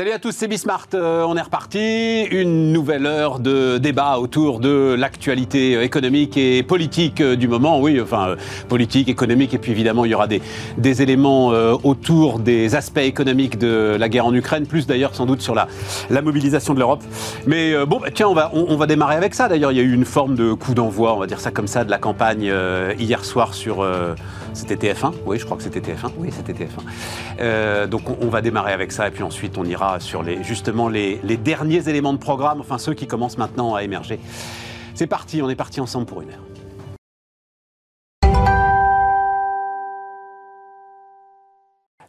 Salut à tous, c'est Bismart. Euh, on est reparti. Une nouvelle heure de débat autour de l'actualité économique et politique euh, du moment. Oui, enfin, euh, politique, économique, et puis évidemment, il y aura des, éléments autour des aspects économiques de la guerre en Ukraine, plus d'ailleurs sans doute sur la, la mobilisation de l'Europe. Mais bon, bah, tiens, on va, on, va démarrer avec ça. D'ailleurs, il y a eu une forme de coup d'envoi, on va dire ça comme ça, de la campagne hier soir sur. C'était TF1 Oui, je crois que c'était TF1. Oui, c'était TF1. donc on, va démarrer avec ça, et puis ensuite on ira sur les, justement les derniers éléments de programme, enfin ceux qui commencent maintenant à émerger. C'est parti, on est parti ensemble pour une heure.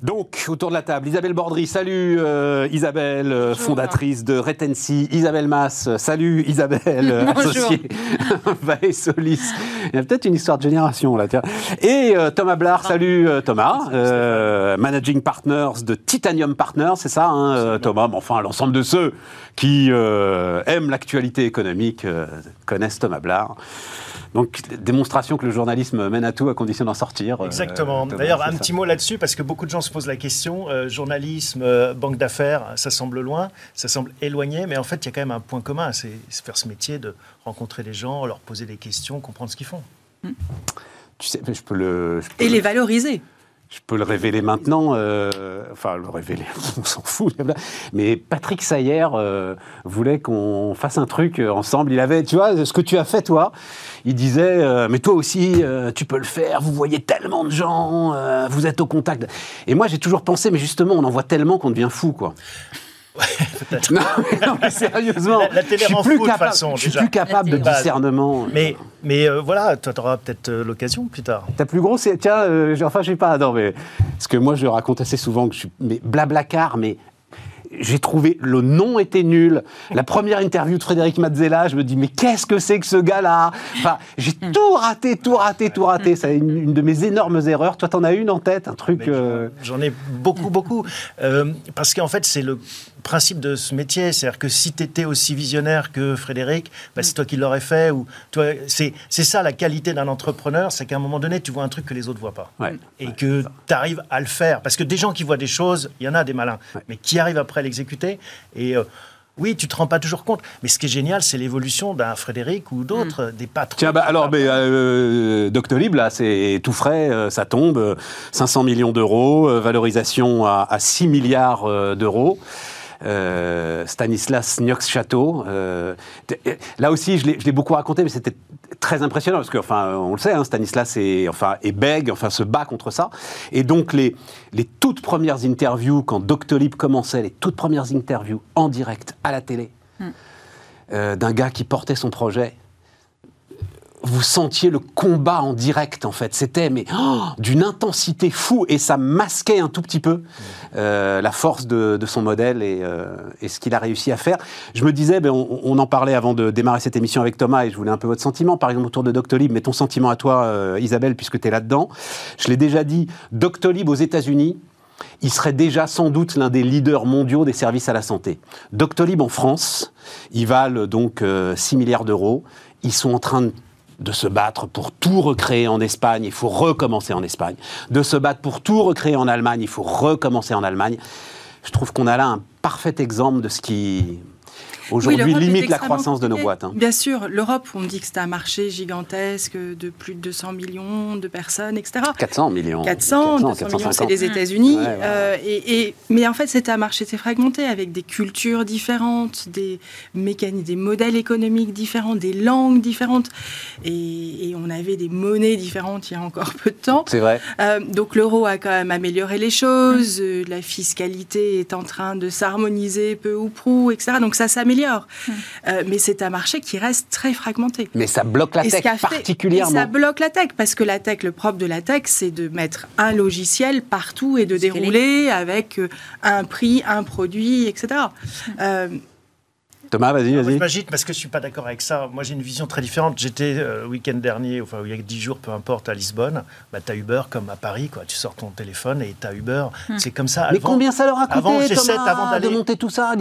Donc, autour de la table, Isabelle Bordry, salut euh, Isabelle, euh, fondatrice de Retency. Isabelle Mass, salut Isabelle, associée Vae Solis. Il y a peut-être une histoire de génération là, tiens. Et euh, Thomas Blard, salut Thomas, Managing Partners de Titanium Partners, c'est ça, hein, Thomas? Enfin, l'ensemble de ceux qui aiment l'actualité économique connaissent Thomas Blard. Donc, démonstration que le journalisme mène à tout à condition d'en sortir. Euh, Exactement. D'ailleurs, un petit mot là-dessus, parce que beaucoup de gens se posent la question euh, journalisme, euh, banque d'affaires, ça semble loin, ça semble éloigné, mais en fait, il y a quand même un point commun c'est faire ce métier de rencontrer les gens, leur poser des questions, comprendre ce qu'ils font. Tu sais, je peux le. Et les valoriser je peux le révéler maintenant, euh, enfin le révéler, on s'en fout. Mais Patrick Sayer euh, voulait qu'on fasse un truc euh, ensemble. Il avait, tu vois, ce que tu as fait toi. Il disait, mais toi aussi, tu peux le faire. Vous voyez tellement de gens, vous êtes au contact. Et moi, j'ai toujours pensé, mais justement, on en voit tellement qu'on devient fou, quoi. Ouais, non, mais, sérieusement, la, télé je suis plus capable, façon, je suis plus capable de discernement. Mais, mais euh, voilà, tu auras peut-être euh, l'occasion plus tard. Ta plus gros, c'est tiens, euh, enfin, je sais pas, non, mais parce que moi, je raconte assez souvent que je suis mais blablacar, mais j'ai trouvé le nom était nul. La première interview de Frédéric Mazzella, je me dis mais qu'est-ce que c'est que ce gars-là? Enfin, j'ai tout raté, tout raté, tout raté. C'est une, de mes énormes erreurs. Toi, t'en as une en tête, un truc. J'en ai beaucoup, beaucoup, euh, parce qu'en fait, c'est le principe de ce métier, c'est-à-dire que si tu étais aussi visionnaire que Frédéric, bah, c'est toi qui l'aurais fait. Ou toi, c'est, c'est ça la qualité d'un entrepreneur, c'est qu'à un moment donné, tu vois un truc que les autres voient pas, et que tu arrives à le faire. Parce que des gens qui voient des choses, il y en a des malins, mais qui arrivent après à l'exécuter. Et euh, oui, tu te rends pas toujours compte. Mais ce qui est génial, c'est l'évolution d'un Frédéric ou d'autres, mm. des patrons. Tiens, bah, alors, mais, euh, Doctolib, là, c'est tout frais, euh, ça tombe. 500 millions d'euros, valorisation à, à 6 milliards d'euros. Euh, Stanislas Niox-Château. Euh, là aussi, je l'ai beaucoup raconté, mais c'était très impressionnant parce que, enfin, on le sait, hein, Stanislas est, enfin, est bègue, enfin, se bat contre ça. Et donc, les, les toutes premières interviews, quand Doctolib commençait, les toutes premières interviews en direct à la télé, hmm. euh, d'un gars qui portait son projet, vous sentiez le combat en direct, en fait. C'était mais oh, d'une intensité fou et ça masquait un tout petit peu euh, la force de, son modèle euh, et, ce qu'il a réussi à faire. Je me disais, ben, on, en parlait avant de démarrer cette émission avec Thomas et je voulais un peu votre sentiment, par exemple autour de Doctolib, mais ton sentiment à toi, euh, Isabelle, puisque tu es là-dedans. Je l'ai déjà dit, Doctolib aux États-Unis, il serait déjà sans doute l'un des leaders mondiaux des services à la santé. Doctolib en France, ils valent donc 6 milliards d'euros. Ils sont en train de de se battre pour tout recréer en Espagne, il faut recommencer en Espagne. De se battre pour tout recréer en Allemagne, il faut recommencer en Allemagne. Je trouve qu'on a là un parfait exemple de ce qui aujourd'hui limite la croissance de nos boîtes. Hein. Bien sûr, l'Europe, on dit que c'est un marché gigantesque de plus de 200 millions de personnes, etc. 400 millions. 400, 400 millions, c'est les États-Unis. Euh, et, mais en fait, c'était un marché très fragmenté avec des cultures différentes, des mécaniques, des modèles économiques différents, des langues différentes. Et, on avait des monnaies différentes il y a encore peu de temps. C'est vrai. Euh, donc l'euro a quand même amélioré les choses. Mm. La fiscalité est en train de s'harmoniser peu ou prou, etc. Donc ça s'améliore Hmm. Euh, mais c'est un marché qui reste très fragmenté. Mais ça bloque la tech particulièrement. ça bloque la tech parce que la tech, le propre de la tech, c'est de mettre un logiciel partout et de dérouler avec euh, un prix, un produit, etc. Thomas, vas-y, vas-y. Je m'agite parce que je suis pas d'accord avec ça. Moi, j'ai une vision très différente. J'étais euh, le week-end dernier, enfin, il y a 10 jours, peu importe, à Lisbonne. Bah, tu as Uber comme à Paris, quoi. Tu sors ton téléphone et tu as Uber. Hmm. C'est comme ça. Mais combien ça leur a coûté, avant, Thomas, avant de monter tout ça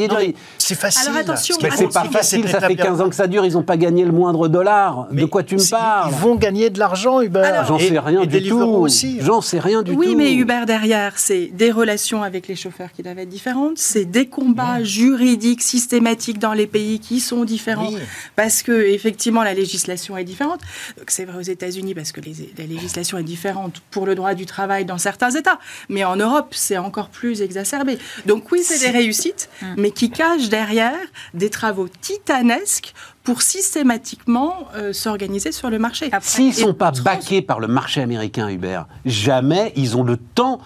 C'est facile. Alors attention, mais c'est pas facile, ça fait 15 ans que ça dure, ils n'ont pas gagné le moindre dollar. de quoi tu me parles Ils vont gagner de l'argent, Uber. J'en sais rien du tout. J'en sais rien du oui, tout. Oui, mais Uber derrière, c'est des relations avec les chauffeurs qui doivent être différentes, c'est des combats juridiques systématiques dans les pays qui sont différents parce que effectivement la législation est différente. C'est vrai aux États-Unis parce que la législation est différente pour le droit du travail dans certains États, mais en Europe c'est encore plus exacerbé. Donc oui, c'est des réussites, hum. mais qui cachent derrière des travaux titanesques pour systématiquement euh, s'organiser sur le marché. S'ils ne sont pas baqués par le marché américain, Hubert, jamais ils ont le temps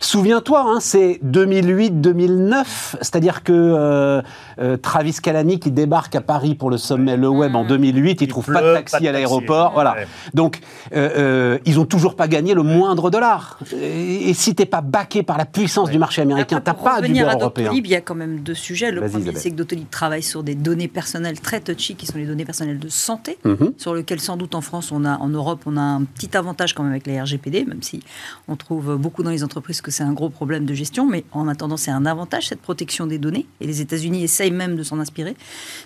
Souviens-toi, hein, c'est 2008-2009, c'est-à-dire que euh, euh, Travis Kalani qui débarque à Paris pour le sommet Le Web en 2008, il, trouve pas de taxi à l'aéroport, voilà. Donc euh, ils ont toujours pas gagné le moindre dollar. Et, si si t'es pas baqué par la puissance du marché américain, t'as pas du beurre européen. il y a quand même deux sujets. Le premier, c'est que Doctolib travaille sur des données personnelles très touchy, qui sont les données personnelles de santé, mhm. sur lesquelles sans doute en France, on a, en Europe, on a un petit avantage quand même avec les RGPD, même si on trouve beaucoup dans les entreprises que c'est un gros problème de gestion, mais en attendant, c'est un avantage, cette protection des données. Et les États-Unis essayent même de s'en inspirer.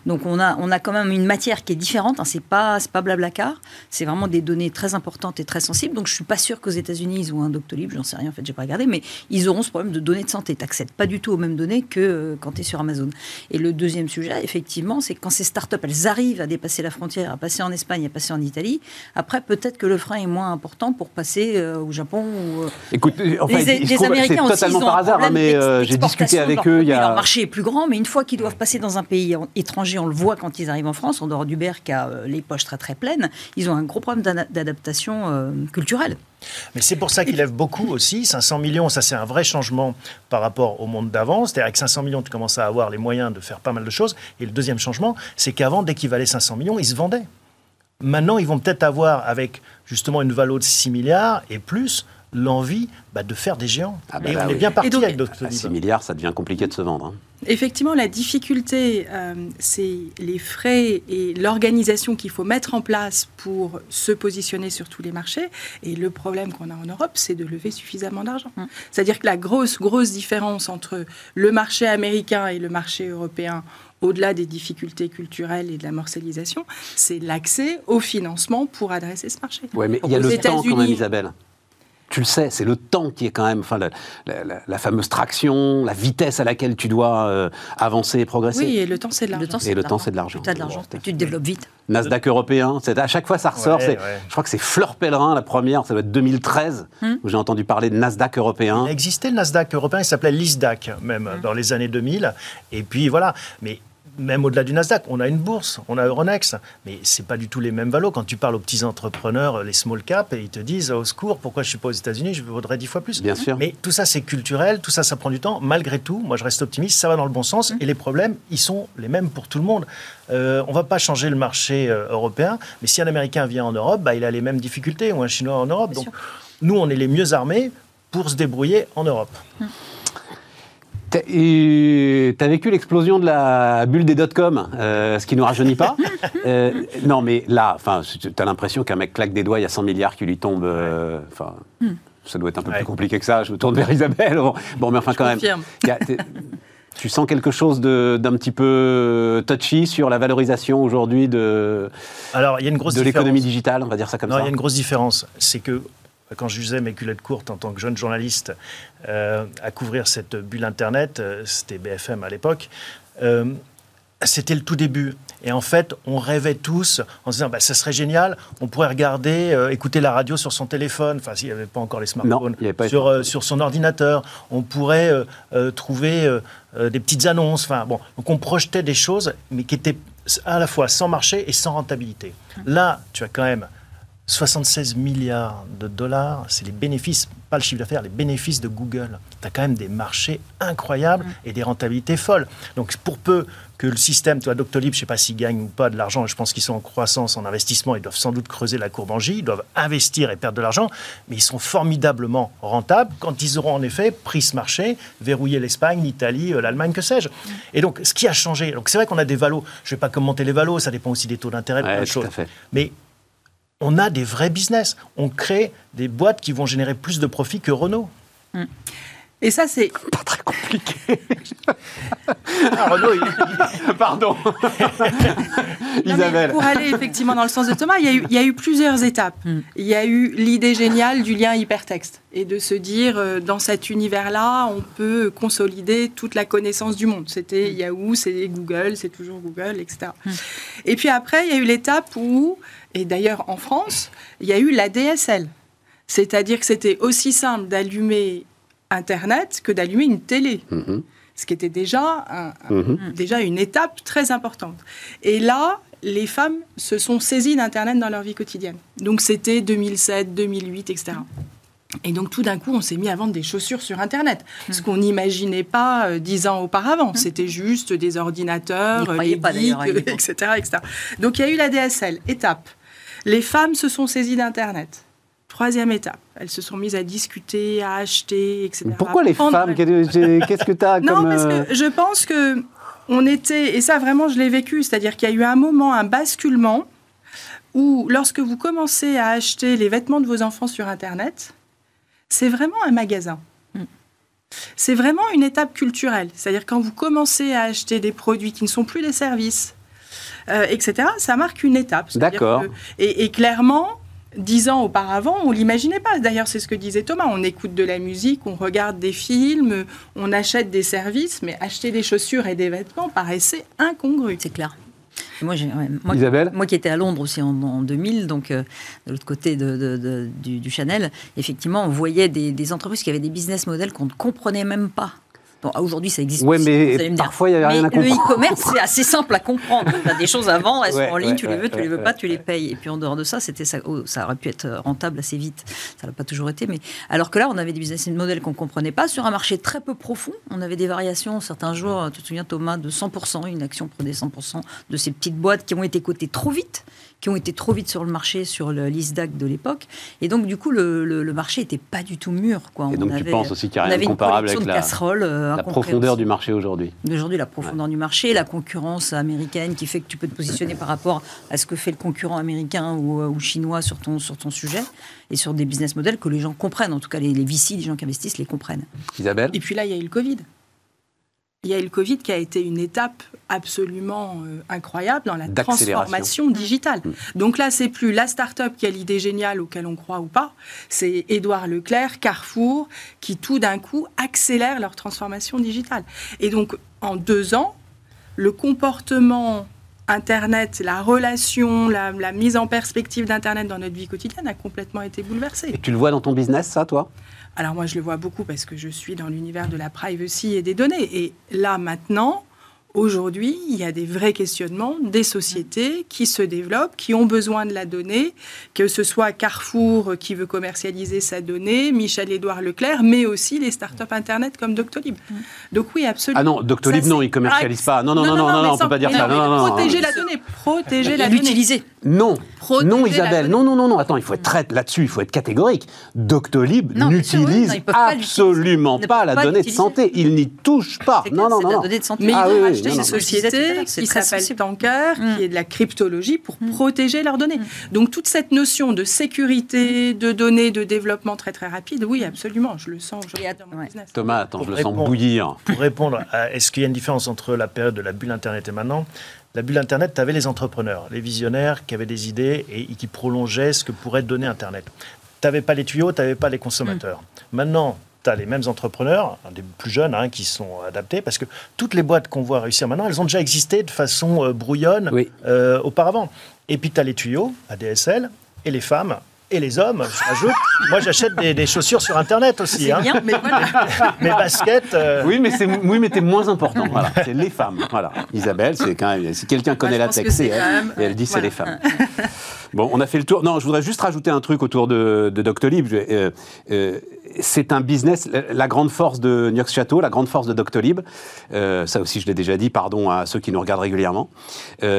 Donc on a, on a quand même une matière qui est différente. Hein, c'est pas, c'est pas blablacar. C'est vraiment des données très importantes et très sensibles. Donc je suis pas sûr qu'aux États-Unis, ils ont un Doctolib. J'en sais rien, en fait, j'ai pas regardé. Mais ils auront ce problème de données de santé. Tu n'accèdes pas du tout aux mêmes données que euh, quand tu es sur Amazon. Et le deuxième sujet, effectivement, c'est quand ces startups, elles arrivent à dépasser la frontière, à passer en Espagne, à passer en Italie, après, peut-être que le frein est moins important pour passer euh, au Japon ou. Euh, Écoute, les, Américains c'est totalement par hasard, hein, mais euh, j'ai discuté avec eux. Il y a... Leur marché est plus grand, mais une fois qu'ils doivent passer dans un pays étranger, on le voit quand ils arrivent en France, en dehors d'Uber qui a euh, les poches très très pleines, ils ont un gros problème d'adaptation euh, culturelle. Mais c'est pour ça qu'il lève beaucoup aussi. 500 millions, ça c'est un vrai changement par rapport au monde d'avant. C'est-à-dire avec 500 millions, tu commences à avoir les moyens de faire pas mal de choses. Et le deuxième changement, c'est qu'avant, dès qu'ils valaient 500 millions, ils se vendaient. Maintenant, ils vont peut-être avoir, avec justement une valeur de 6 milliards et plus, l'envie bah, de faire des géants. Ah bah et on est bien parti avec d'autres 6 milliards, ça devient compliqué de se vendre. Hein. Effectivement, la difficulté, euh, c'est les frais et l'organisation qu'il faut mettre en place pour se positionner sur tous les marchés. Et le problème qu'on a en Europe, c'est de lever suffisamment d'argent. Hum. C'est-à-dire que la grosse, grosse différence entre le marché américain et le marché européen, au-delà des difficultés culturelles et de la morcellisation, c'est l'accès au financement pour adresser ce marché. Oui, mais il y a le temps quand même, Isabelle tu le sais, c'est le temps qui est quand même, enfin, la, fameuse traction, la vitesse à laquelle tu dois euh, avancer et progresser. Oui, et le temps, c'est de l'argent. Et le temps, c'est de l'argent. Tu as de l'argent, tu te développes vite. Nasdaq européen, à chaque fois ça ressort. Je crois que c'est Fleur Pellerin, la première, ça doit être 2013, hmm. où j'ai entendu parler de Nasdaq européen. Il existait le Nasdaq européen, il s'appelait l'ISDAC, même, hmm. dans les années 2000. Et puis voilà. Mais même au-delà du Nasdaq, on a une bourse, on a Euronext, mais c'est pas du tout les mêmes valos. Quand tu parles aux petits entrepreneurs, les small cap, et ils te disent au secours, pourquoi je suis pas aux États-Unis, je vaudrais dix fois plus. Bien sûr. Mais tout ça, c'est culturel, tout ça, ça prend du temps. Malgré tout, moi, je reste optimiste, ça va dans le bon sens, mmh. et les problèmes, ils sont les mêmes pour tout le monde. Euh, on va pas changer le marché euh, européen, mais si un Américain vient en Europe, bah, il a les mêmes difficultés, ou un Chinois en Europe. Donc, nous, on est les mieux armés pour se débrouiller en Europe. Mmh. Tu as vécu l'explosion de la bulle des dot-com, euh, ce qui ne nous rajeunit pas. Euh, non, mais là, tu as l'impression qu'un mec claque des doigts, il y a 100 milliards qui lui tombent. Euh, enfin, ça doit être un peu plus compliqué que ça. Je me tourne vers Isabelle. Bon, mais enfin, quand même. tu sens quelque chose d'un petit peu touchy sur la valorisation aujourd'hui de, Alors, il y a une grosse de l'économie digitale, on va dire ça comme non, ça. Il y a une grosse différence. C'est que quand j'usais mes culottes courtes en tant que jeune journaliste euh, à couvrir cette bulle Internet, euh, c'était BFM à l'époque, euh, c'était le tout début. Et en fait, on rêvait tous en se disant, bah, ça serait génial, on pourrait regarder, écouter la radio sur son téléphone, enfin, s'il n'y avait pas encore les smartphones, sur, sur, son ordinateur. On pourrait trouver des petites annonces. Enfin, bon, donc on projetait des choses, mais qui étaient à la fois sans marché et sans rentabilité. Là, tu as quand même 76 milliards de dollars, c'est les bénéfices, pas le chiffre d'affaires, les bénéfices de Google. Tu as quand même des marchés incroyables mm. et des rentabilités folles. Donc pour peu que le système, toi, Doctolib, je ne sais pas s'ils gagnent ou pas de l'argent, je pense qu'ils sont en croissance, en investissement, ils doivent sans doute creuser la courbe en J, ils doivent investir et perdre de l'argent, mais ils sont formidablement rentables quand ils auront en effet pris ce marché, verrouillé l'Espagne, l'Italie, euh, l'Allemagne, que sais-je. Et donc, ce qui a changé, donc c'est vrai qu'on a des valos, je ne vais pas commenter les valos, ça dépend aussi des taux d'intérêt, de plein de choses. Mais on a des vrais business. On crée des boîtes qui vont générer plus de profits que Renault. Mm. Et ça, c'est. Pas très compliqué. ah, Renault, il... Pardon. Isabelle. pour aller effectivement dans le sens de Thomas, il y a eu, il y a eu plusieurs étapes. Mm. Il y a eu l'idée géniale du lien hypertexte et de se dire, euh, dans cet univers-là, on peut consolider toute la connaissance du monde. C'était mm. Yahoo, c'est Google, c'est toujours Google, etc. Et puis après, il y a eu l'étape où et d'ailleurs, en France, il y a eu la DSL. C'est-à-dire que c'était aussi simple d'allumer Internet que d'allumer une télé. Mm-hmm. Ce qui était déjà, mm-hmm. déjà une étape très importante. Et là, les femmes se sont saisies d'Internet dans leur vie quotidienne. Donc c'était 2007, 2008, etc. Et donc tout d'un coup, on s'est mis à vendre des chaussures sur Internet, ce mm. qu'on n'imaginait pas euh, dix ans auparavant. C'était juste des ordinateurs, les pas, etc., etc. Donc il y a eu la DSL, étape. Les femmes se sont saisies d'Internet. Troisième étape, elles se sont mises à discuter, à acheter, etc. Pourquoi les femmes Qu'est-ce que tu as Non, parce que euh, je pense que on était, et ça vraiment je l'ai vécu, c'est-à-dire qu'il y a eu un moment, un basculement, où lorsque vous commencez à acheter les vêtements de vos enfants sur Internet, c'est vraiment un magasin. Mm. C'est vraiment une étape culturelle. C'est-à-dire quand vous commencez à acheter des produits qui ne sont plus des services, euh, etc., ça marque une étape. D'accord. Et, clairement, dix ans auparavant, on l'imaginait pas. D'ailleurs, c'est ce que disait Thomas. On écoute de la musique, on regarde des films, on achète des services, mais acheter des chaussures et des vêtements paraissait incongru. C'est clair. Moi, moi, Isabelle moi qui étais à Londres aussi en, 2000, donc euh, de l'autre côté de, du, Chanel, effectivement, on voyait des, des, entreprises qui avaient des business models qu'on ne comprenait même pas. Bon, aujourd'hui, ça existe. Oui, mais parfois, il n'y a rien à comprendre. Le e-commerce, c'est assez simple à comprendre. Tu as des choses à vendre, elles sont en ligne, tu les veux, tu les veux pas, tu les payes. Et puis en dehors de ça, c'était ça, oh, ça aurait pu être rentable assez vite. Ça n'a pas toujours été. Mais alors que là, on avait des business models qu'on ne comprenait pas sur un marché très peu profond. On avait des variations certains jours, tu te souviens Thomas, de 100%. Une action prenait 100% de ces petites boîtes qui ont été cotées trop vite qui ont été trop vite sur le marché, sur le l'ISDAC de l'époque. Et donc, du coup, le, le, marché n'était pas du tout mûr. Quoi. Et donc, tu penses aussi qu'il n'y a rien comparable avec la, euh, la profondeur du marché aujourd'hui Aujourd'hui, la profondeur du marché, la concurrence américaine qui fait que tu peux te positionner par rapport à ce que fait le concurrent américain ou, euh, ou chinois sur ton, sur ton sujet et sur des business models que les gens comprennent. En tout cas, les, les VC, les gens qui investissent, les comprennent. Isabelle? Et puis là, il y a eu le Covid. Il y a eu le Covid qui a été une étape absolument euh, incroyable dans la transformation mmh. digitale. Mmh. Donc là, c'est plus la start-up qui a l'idée géniale auquel on croit ou pas, c'est Édouard Leclerc, Carrefour, qui tout d'un coup accélèrent leur transformation digitale. Et donc, en deux ans, le comportement Internet, la relation, la, la mise en perspective d'Internet dans notre vie quotidienne a complètement été bouleversée. Et tu le vois dans ton business, ça, toi? Alors moi, je le vois beaucoup parce que je suis dans l'univers de la privacy et des données. Et là, maintenant, Aujourd'hui, il y a des vrais questionnements des sociétés qui se développent, qui ont besoin de la donnée, que ce soit Carrefour qui veut commercialiser sa donnée, Michel-Édouard Leclerc, mais aussi les startups Internet comme Doctolib. Donc oui, absolument. Ah non, Doctolib, non, ils ne commercialisent pas. Non, non, non, non, non, on ne peut pas dire ça. Non, non, protéger la donnée, protéger la donnée. L'utiliser. Non, non Isabelle, non, non, non, non, attends, il faut être très là-dessus, il faut être catégorique. Doctolib n'utilise absolument pas, la donnée de santé. Il n'y touche pas. Non, non, non. la donnée de santé. Mais une société qui s'appelle Tanker, qui mm. est de la cryptologie pour mm. protéger leurs données. Mm. Donc toute cette notion de sécurité, de données, de développement très très rapide, oui, absolument, je le sens. Je dans mon. Thomas, attends, je le sens bouillir. Pour répondre à est-ce qu'il y a une différence entre la période de la bulle Internet et maintenant? La bulle Internet, tu avais les entrepreneurs, les visionnaires qui avaient des idées et qui prolongeaient ce que pourrait donner Internet. Tu n'avais pas les tuyaux, tu n'avais pas les consommateurs. Maintenant, tu as les mêmes entrepreneurs, des plus jeunes, hein, qui sont adaptés, parce que toutes les boîtes qu'on voit réussir maintenant, elles ont déjà existé de façon euh, brouillonne euh, auparavant. Et puis tu as les tuyaux, ADSL, et les femmes, et les hommes, j'ajoute. Moi, j'achète des, chaussures sur Internet aussi. Hein. Bien, mais voilà. Mes baskets. Euh, oui, mais c'est oui, mais moins important. Voilà, c'est les femmes. Voilà. Isabelle, c'est quand même. Si quelqu'un connaît la texte, c'est elle. Et elle dit c'est les femmes. Bon, on a fait le tour. Non, je voudrais juste rajouter un truc autour de, Doctolib. Euh, euh, c'est un business. La grande force de York Château, la grande force de Doctolib, euh, ça aussi je l'ai déjà dit, pardon à ceux qui nous regardent régulièrement,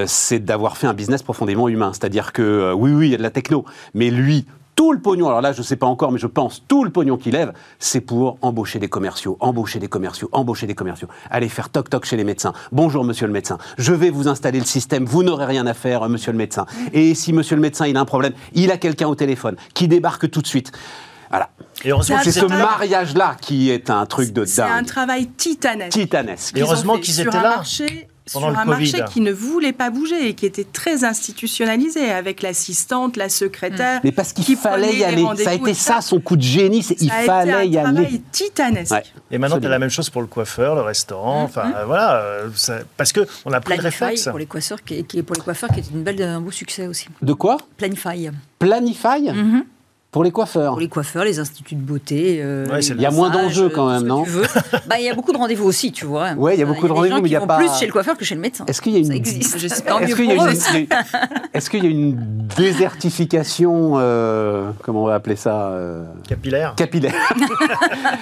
c'est d'avoir fait un business profondément humain. C'est-à-dire que oui, oui, il y a de la techno, mais lui, tout le pognon, alors là je ne sais pas encore, mais je pense tout le pognon qu'il lève, c'est pour embaucher des commerciaux, embaucher des commerciaux, embaucher des commerciaux, aller faire toc toc chez les médecins. Bonjour monsieur le médecin, je vais vous installer le système, vous n'aurez rien à faire monsieur le médecin. Et si monsieur le médecin il a un problème, il a quelqu'un au téléphone qui débarque tout de suite. Voilà. C'est ce mariage-là qui est un truc de dingue. C'est un travail titanesque. Titanesque. Et heureusement qu'ils étaient là sur un marché qui ne voulait pas bouger et qui était très institutionnalisé avec l'assistante, la secrétaire. Mais parce qu'il fallait y aller. Ça a été ça, son coup de génie, il fallait y aller. un travail titanesque. Et maintenant, tu as la même chose pour le coiffeur, le restaurant. Mmh. Enfin, euh, voilà. Euh, parce qu'on a pris le réflexe. Pour les, coiffeurs, qui, pour les coiffeurs, qui était une belle, un beau succès aussi. De quoi? Planify. Planify? Mmh. Pour les coiffeurs Pour les coiffeurs, les instituts de beauté. Euh, il y a moins d'enjeux quand même, non bah, Il y a beaucoup de rendez-vous aussi, tu vois. Oui, il y a beaucoup de rendez-vous, mais il y a pas. plus chez le coiffeur que chez le médecin. Est-ce qu'il y a une. Ça existe. Est-ce qu'il y, Est qu'il y, a une désertification, euh, comment on va appeler ça euh... Capillaire. Capillaire.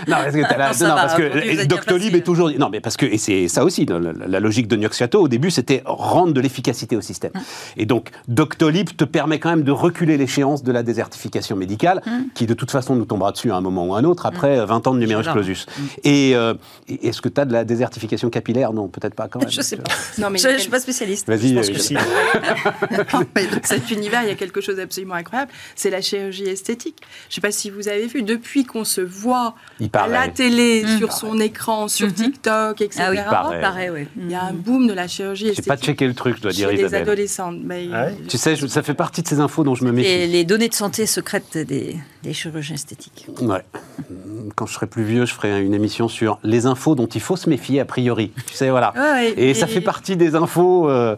non, parce que, là... non, parce que Doctolib est toujours. Non, mais parce que. Et c'est ça aussi, la, logique de Nioxiato, au début, c'était rendre de l'efficacité au système. Hum. Et donc, Doctolib te permet quand même de reculer l'échéance de la désertification médicale, hum. qui de toute façon nous tombera dessus à un moment ou à un autre, après 20 mm. ans de numerus clausus. Mm. Et euh, est-ce que tu as de la désertification capillaire? Non, peut-être pas quand même. Je sais pas. Non, mais je ne suis pas spécialiste. Vas-y. dans cet univers, il y a quelque chose d'absolument incroyable, c'est la chirurgie esthétique. Je ne sais pas si vous avez vu, depuis qu'on se voit à la télé, mm. sur son écran, sur. TikTok, etc. Ah oui, il paraît. Il y a un boom de la chirurgie esthétique. Je n'ai pas checké le truc, je dois dire, Isabelle. des adolescentes. Mais ah Tu sais, ça fait partie de ces infos dont je me méfie. Et les données de santé secrètes des, des chirurgiens esthétiques. Ouais. Quand je serai plus vieux, je ferai une émission sur les infos dont il faut se méfier a priori. Tu sais, voilà. et, ça fait partie des infos euh,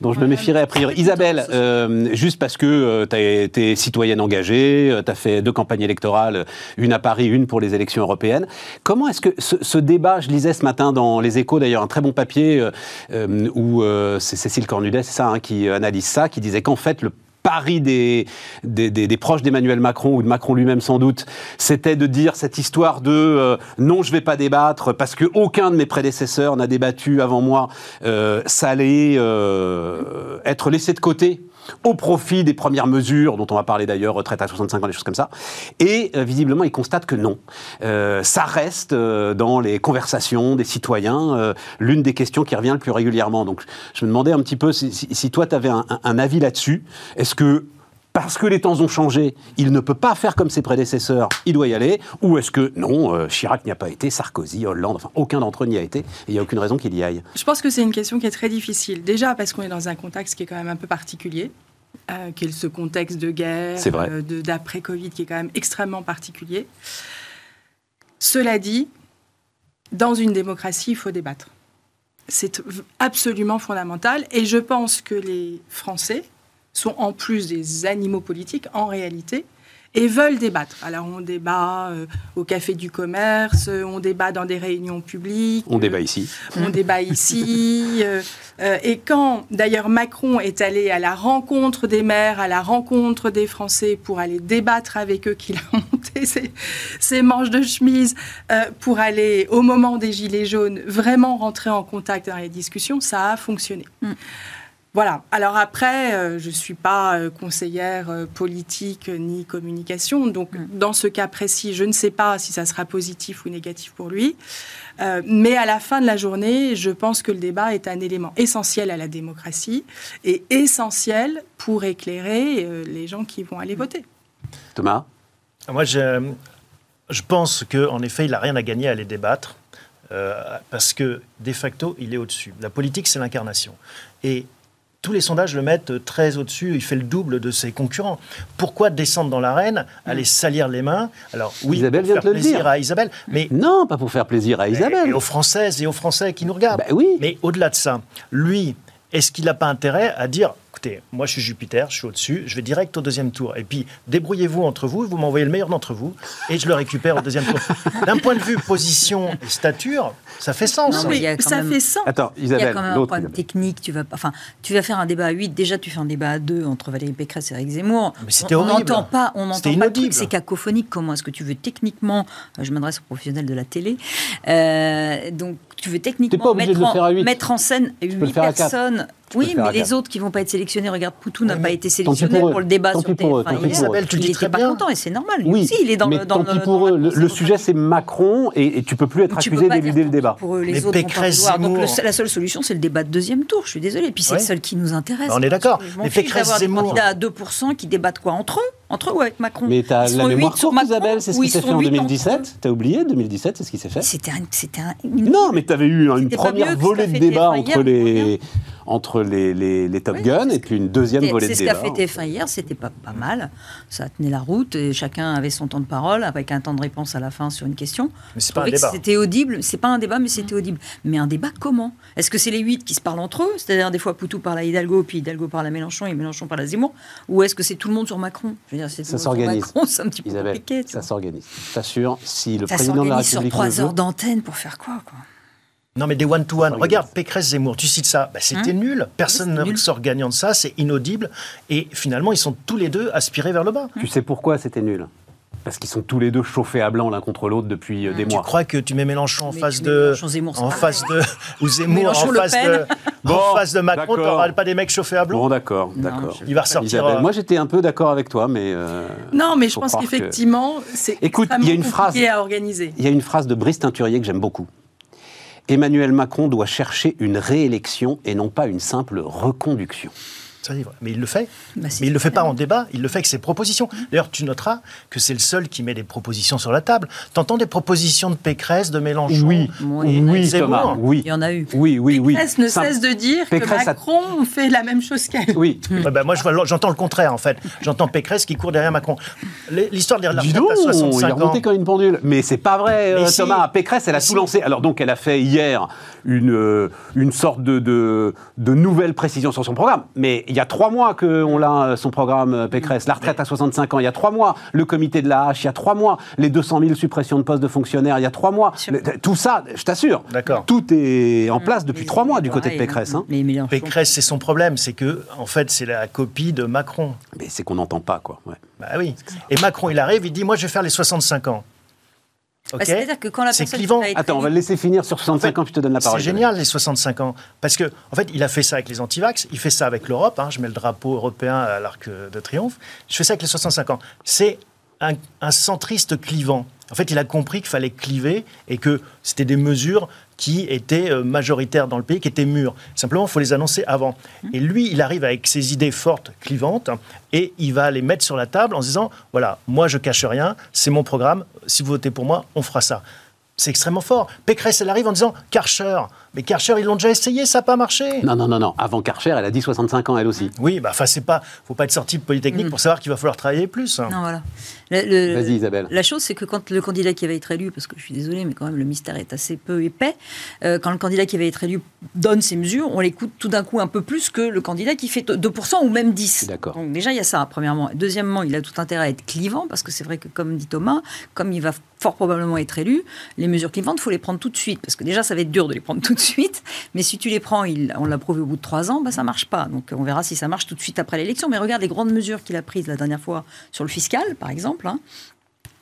dont je me méfierai a priori. Isabelle, euh, juste parce que euh, tu as été citoyenne engagée, tu as fait deux campagnes électorales, une à Paris, une pour les élections européennes. Comment est-ce que ce, débat, je lisais ce matin dans Les Échos d'ailleurs un très bon papier où c'est Cécile Cornudet, c'est ça, hein, qui analyse ça, qui disait qu'en fait le pari des, des, proches d'Emmanuel Macron ou de Macron lui-même sans doute, c'était de dire cette histoire de euh, non, je vais pas débattre parce que aucun de mes prédécesseurs n'a débattu avant moi. Euh, ça allait euh, être laissé de côté au profit des premières mesures, dont on va parler d'ailleurs, retraite à 65 ans, des choses comme ça. Et euh, visiblement, il constate que non. Euh, ça reste euh, dans les conversations des citoyens l'une des questions qui revient le plus régulièrement. Donc je me demandais un petit peu si, toi, tu avais un, un avis là-dessus. Est-ce que parce que les temps ont changé, il ne peut pas faire comme ses prédécesseurs, il doit y aller Ou est-ce que non, Chirac n'y a pas été, Sarkozy, Hollande, enfin aucun d'entre eux n'y a été, et il n'y a aucune raison qu'il y aille Je pense que c'est une question qui est très difficile. Déjà parce qu'on est dans un contexte qui est quand même un peu particulier. Euh, qui est ce contexte de guerre, euh, d'après-Covid, qui est quand même extrêmement particulier. Cela dit, dans une démocratie, il faut débattre. C'est absolument fondamental. Et je pense que les Français sont, en plus des animaux politiques, en réalité, et veulent débattre. Alors on débat euh, au café du commerce, euh, on débat dans des réunions publiques. On débat ici. On débat ici. Euh, et quand d'ailleurs Macron est allé à la rencontre des maires, à la rencontre des Français pour aller débattre avec eux, qu'il a monté ses, manches de chemise pour aller au moment des Gilets jaunes vraiment rentrer en contact dans les discussions, ça a fonctionné. Mm. Voilà. Alors après, euh, je ne suis pas euh, conseillère euh, politique ni communication. Donc, dans ce cas précis, je ne sais pas si ça sera positif ou négatif pour lui. mais à la fin de la journée, je pense que le débat est un élément essentiel à la démocratie et essentiel pour éclairer les gens qui vont aller voter. Thomas? Moi, je, je pense qu'en effet, il n'a rien à gagner à aller débattre. parce que de facto, il est au-dessus. La politique, c'est l'incarnation. Et tous les sondages le mettent très au-dessus, il fait le double de ses concurrents. Pourquoi descendre dans l'arène, aller hmm. salir les mains? Alors oui, Isabelle vient de le dire. à Isabelle, mais non, pas pour faire plaisir à Isabelle. Et, aux Françaises et aux Français qui nous regardent. Bah oui. Mais au-delà de ça, lui, est-ce qu'il n'a pas intérêt à dire écoutez, moi je suis Jupiter, je suis au-dessus, je vais direct au deuxième tour. Et puis, débrouillez-vous entre vous, vous m'envoyez le meilleur d'entre vous, et je le récupère au deuxième tour. D'un point de vue position et stature, ça fait sens. Non, oui, ça fait sens. Attends, Isabelle, il y a quand même un problème technique. Tu vas, enfin, tu vas faire un débat à 8. Déjà, tu fais un débat à 2 entre Valérie Pécresse et Eric Zemmour. Mais c'était horrible. On n'entend pas, on n'entend pas c'est cacophonique. Comment est-ce que tu veux techniquement, euh, je m'adresse aux professionnels de la télé, euh, donc tu veux techniquement mettre, en, mettre en scène 8 personnes oui, mais les autres qui vont pas être sélectionnés, regarde, Poutou n'a pas été sélectionné pour, le débat sur TF1 Isabelle, tu il n'était pas content et c'est normal. oui, aussi, il est dans, mais dans, tant pour eux. Le, sujet, c'est Macron et, tu peux plus être accusé d'éluder le débat. Pour eux, les autres Donc la seule solution, c'est le débat de deuxième tour. Je suis désolée. Et puis c'est le seul qui nous intéresse. On est d'accord. Mais Pécresse Zemmour. Des candidats à 2% qui débattent quoi entre eux entre eux ou avec Macron. Mais tu as la mémoire courte, Isabelle, c'est ce qui s'est fait en 2017. Tu as oublié 2017, c'est ce qui s'est fait C'était un. Non, mais tu avais eu une première volée de débat entre les entre les, les, Top Gun et puis une deuxième volée de débat. C'est ce qu'a fait TF1 hier, c'était pas, pas mal. Ça tenait la route et chacun avait son temps de parole avec un temps de réponse à la fin sur une question. Mais c'est pas un débat. C'était audible, c'est pas un débat, mais c'était audible. Mais un débat comment Est-ce que c'est les huit qui se parlent entre eux? C'est-à-dire des fois Poutou parle à Hidalgo, puis Hidalgo parle à Mélenchon et Mélenchon parle à Zemmour Ou est-ce que c'est tout le monde sur Macron? Je veux dire, Ça s'organise. C'est un petit peu compliqué. Ça s'organise. T'assure, si le président de la République. sur trois heures d'antenne pour faire quoi, quoi? Non, mais des one-to-one. Regarde, Pécresse Zemmour, tu cites ça. Bah, c'était hein nul. Personne ne sort gagnant de ça. C'est inaudible. Et finalement, ils sont tous les deux aspirés vers le bas. Tu sais pourquoi c'était nul? Parce qu'ils sont tous les deux chauffés à blanc l'un contre l'autre depuis euh, des mois. Tu crois que tu mets Mélenchon en face de, en face de, ou Zemmour en face de, en face de Macron, tu n'auras pas des mecs chauffés à blanc Bon, d'accord, d'accord. Il va ressortir. Euh, moi, j'étais un peu d'accord avec toi, mais euh, non, mais je pense qu'effectivement, c'est Écoute, il y a une phrase. Il y a une phrase de Brice Teinturier que j'aime beaucoup. Emmanuel Macron doit chercher une réélection et non pas une simple reconduction. Mais il le fait. Bah, mais il ne le fait pas en débat, il le fait avec ses propositions. D'ailleurs, tu noteras que c'est le seul qui met des propositions sur la table. T'entends des propositions de Pécresse, de Mélenchon Oui, oui, Thomas, oui. Il y en a eu. Oui, oui, oui. Pécresse ne cesse de dire que Macron fait la même chose qu'elle. Oui. bah, moi, j'entends le contraire, en fait. J'entends Pécresse qui court derrière Macron. L'histoire de la retraite à 65 il a remonté comme une pendule. Mais c'est pas vrai, euh, Thomas. Pécresse, elle a tout lancé. Alors donc, elle a fait hier une, euh, une sorte de, de, de nouvelle précision sur son programme. Mais il y a trois mois que on l'a, euh, son programme euh, Pécresse. La retraite à 65 ans, il y a trois mois. Le comité de la hache, il y a trois mois. Les 200 000 suppressions de postes de fonctionnaires, il y a trois mois. tout ça, je t'assure, tout est en place depuis trois mois du côté de Pécresse. Hein. Pécresse, c'est son problème, c'est que, en fait, c'est la copie de Macron. Mais c'est qu'on n'entend pas, quoi. Bah oui. Et Macron, il arrive, il dit Moi, je vais faire les 65 ans. Bah, c'est-à-dire que quand la personne clivant. Attends, on va le laisser finir sur 65 ans, puis je te donne la parole. C'est génial, les 65 ans. Parce que, en fait, il a fait ça avec les antivax, il fait ça avec l'Europe. Hein, je mets le drapeau européen à l'arc de triomphe. Je fais ça avec les 65 ans. C'est un, un centriste clivant. En fait, il a compris qu'il fallait cliver et que c'était des mesures qui étaient euh, majoritaires dans le pays, qui étaient mûres. Simplement, il faut les annoncer avant. Mmh. Et lui, il arrive avec ses idées fortes, clivantes, et il va les mettre sur la table en se disant, voilà, moi je cache rien, c'est mon programme, si vous votez pour moi, on fera ça. C'est extrêmement fort. Pécresse, elle arrive en disant, Karcher, mais Karcher, ils l'ont déjà essayé, ça n'a pas marché. Non, non, non, non. Avant Karcher, elle a dit 65 ans, elle aussi. Oui, bah, enfin, c'est pas, faut pas être sorti de Polytechnique mm. pour savoir qu'il va falloir travailler plus. Non, voilà. Vas-y, Isabelle. La chose, c'est que quand le candidat qui va être élu, parce que je suis désolée, mais quand même le mystère est assez peu épais, euh, quand le candidat qui va être élu donne ses mesures, on l'écoute tout d'un coup un peu plus que le candidat qui fait 2% ou même 10. D'accord. Donc déjà, il y a ça, premièrement. Deuxièmement, il a tout intérêt à être clivant, parce que c'est vrai que, comme dit Thomas, comme il va fort probablement être élu, les mesures clivantes, il faut les prendre tout de suite, parce que déjà, ça va être dur de les prendre tout de suite, mais si tu les prends, il, on l'a prouvé au bout de trois ans, bah, ça marche pas. Donc on verra si ça marche tout de suite après l'élection. Mais regarde les grandes mesures qu'il a prises la dernière fois sur le fiscal, par exemple. Hein,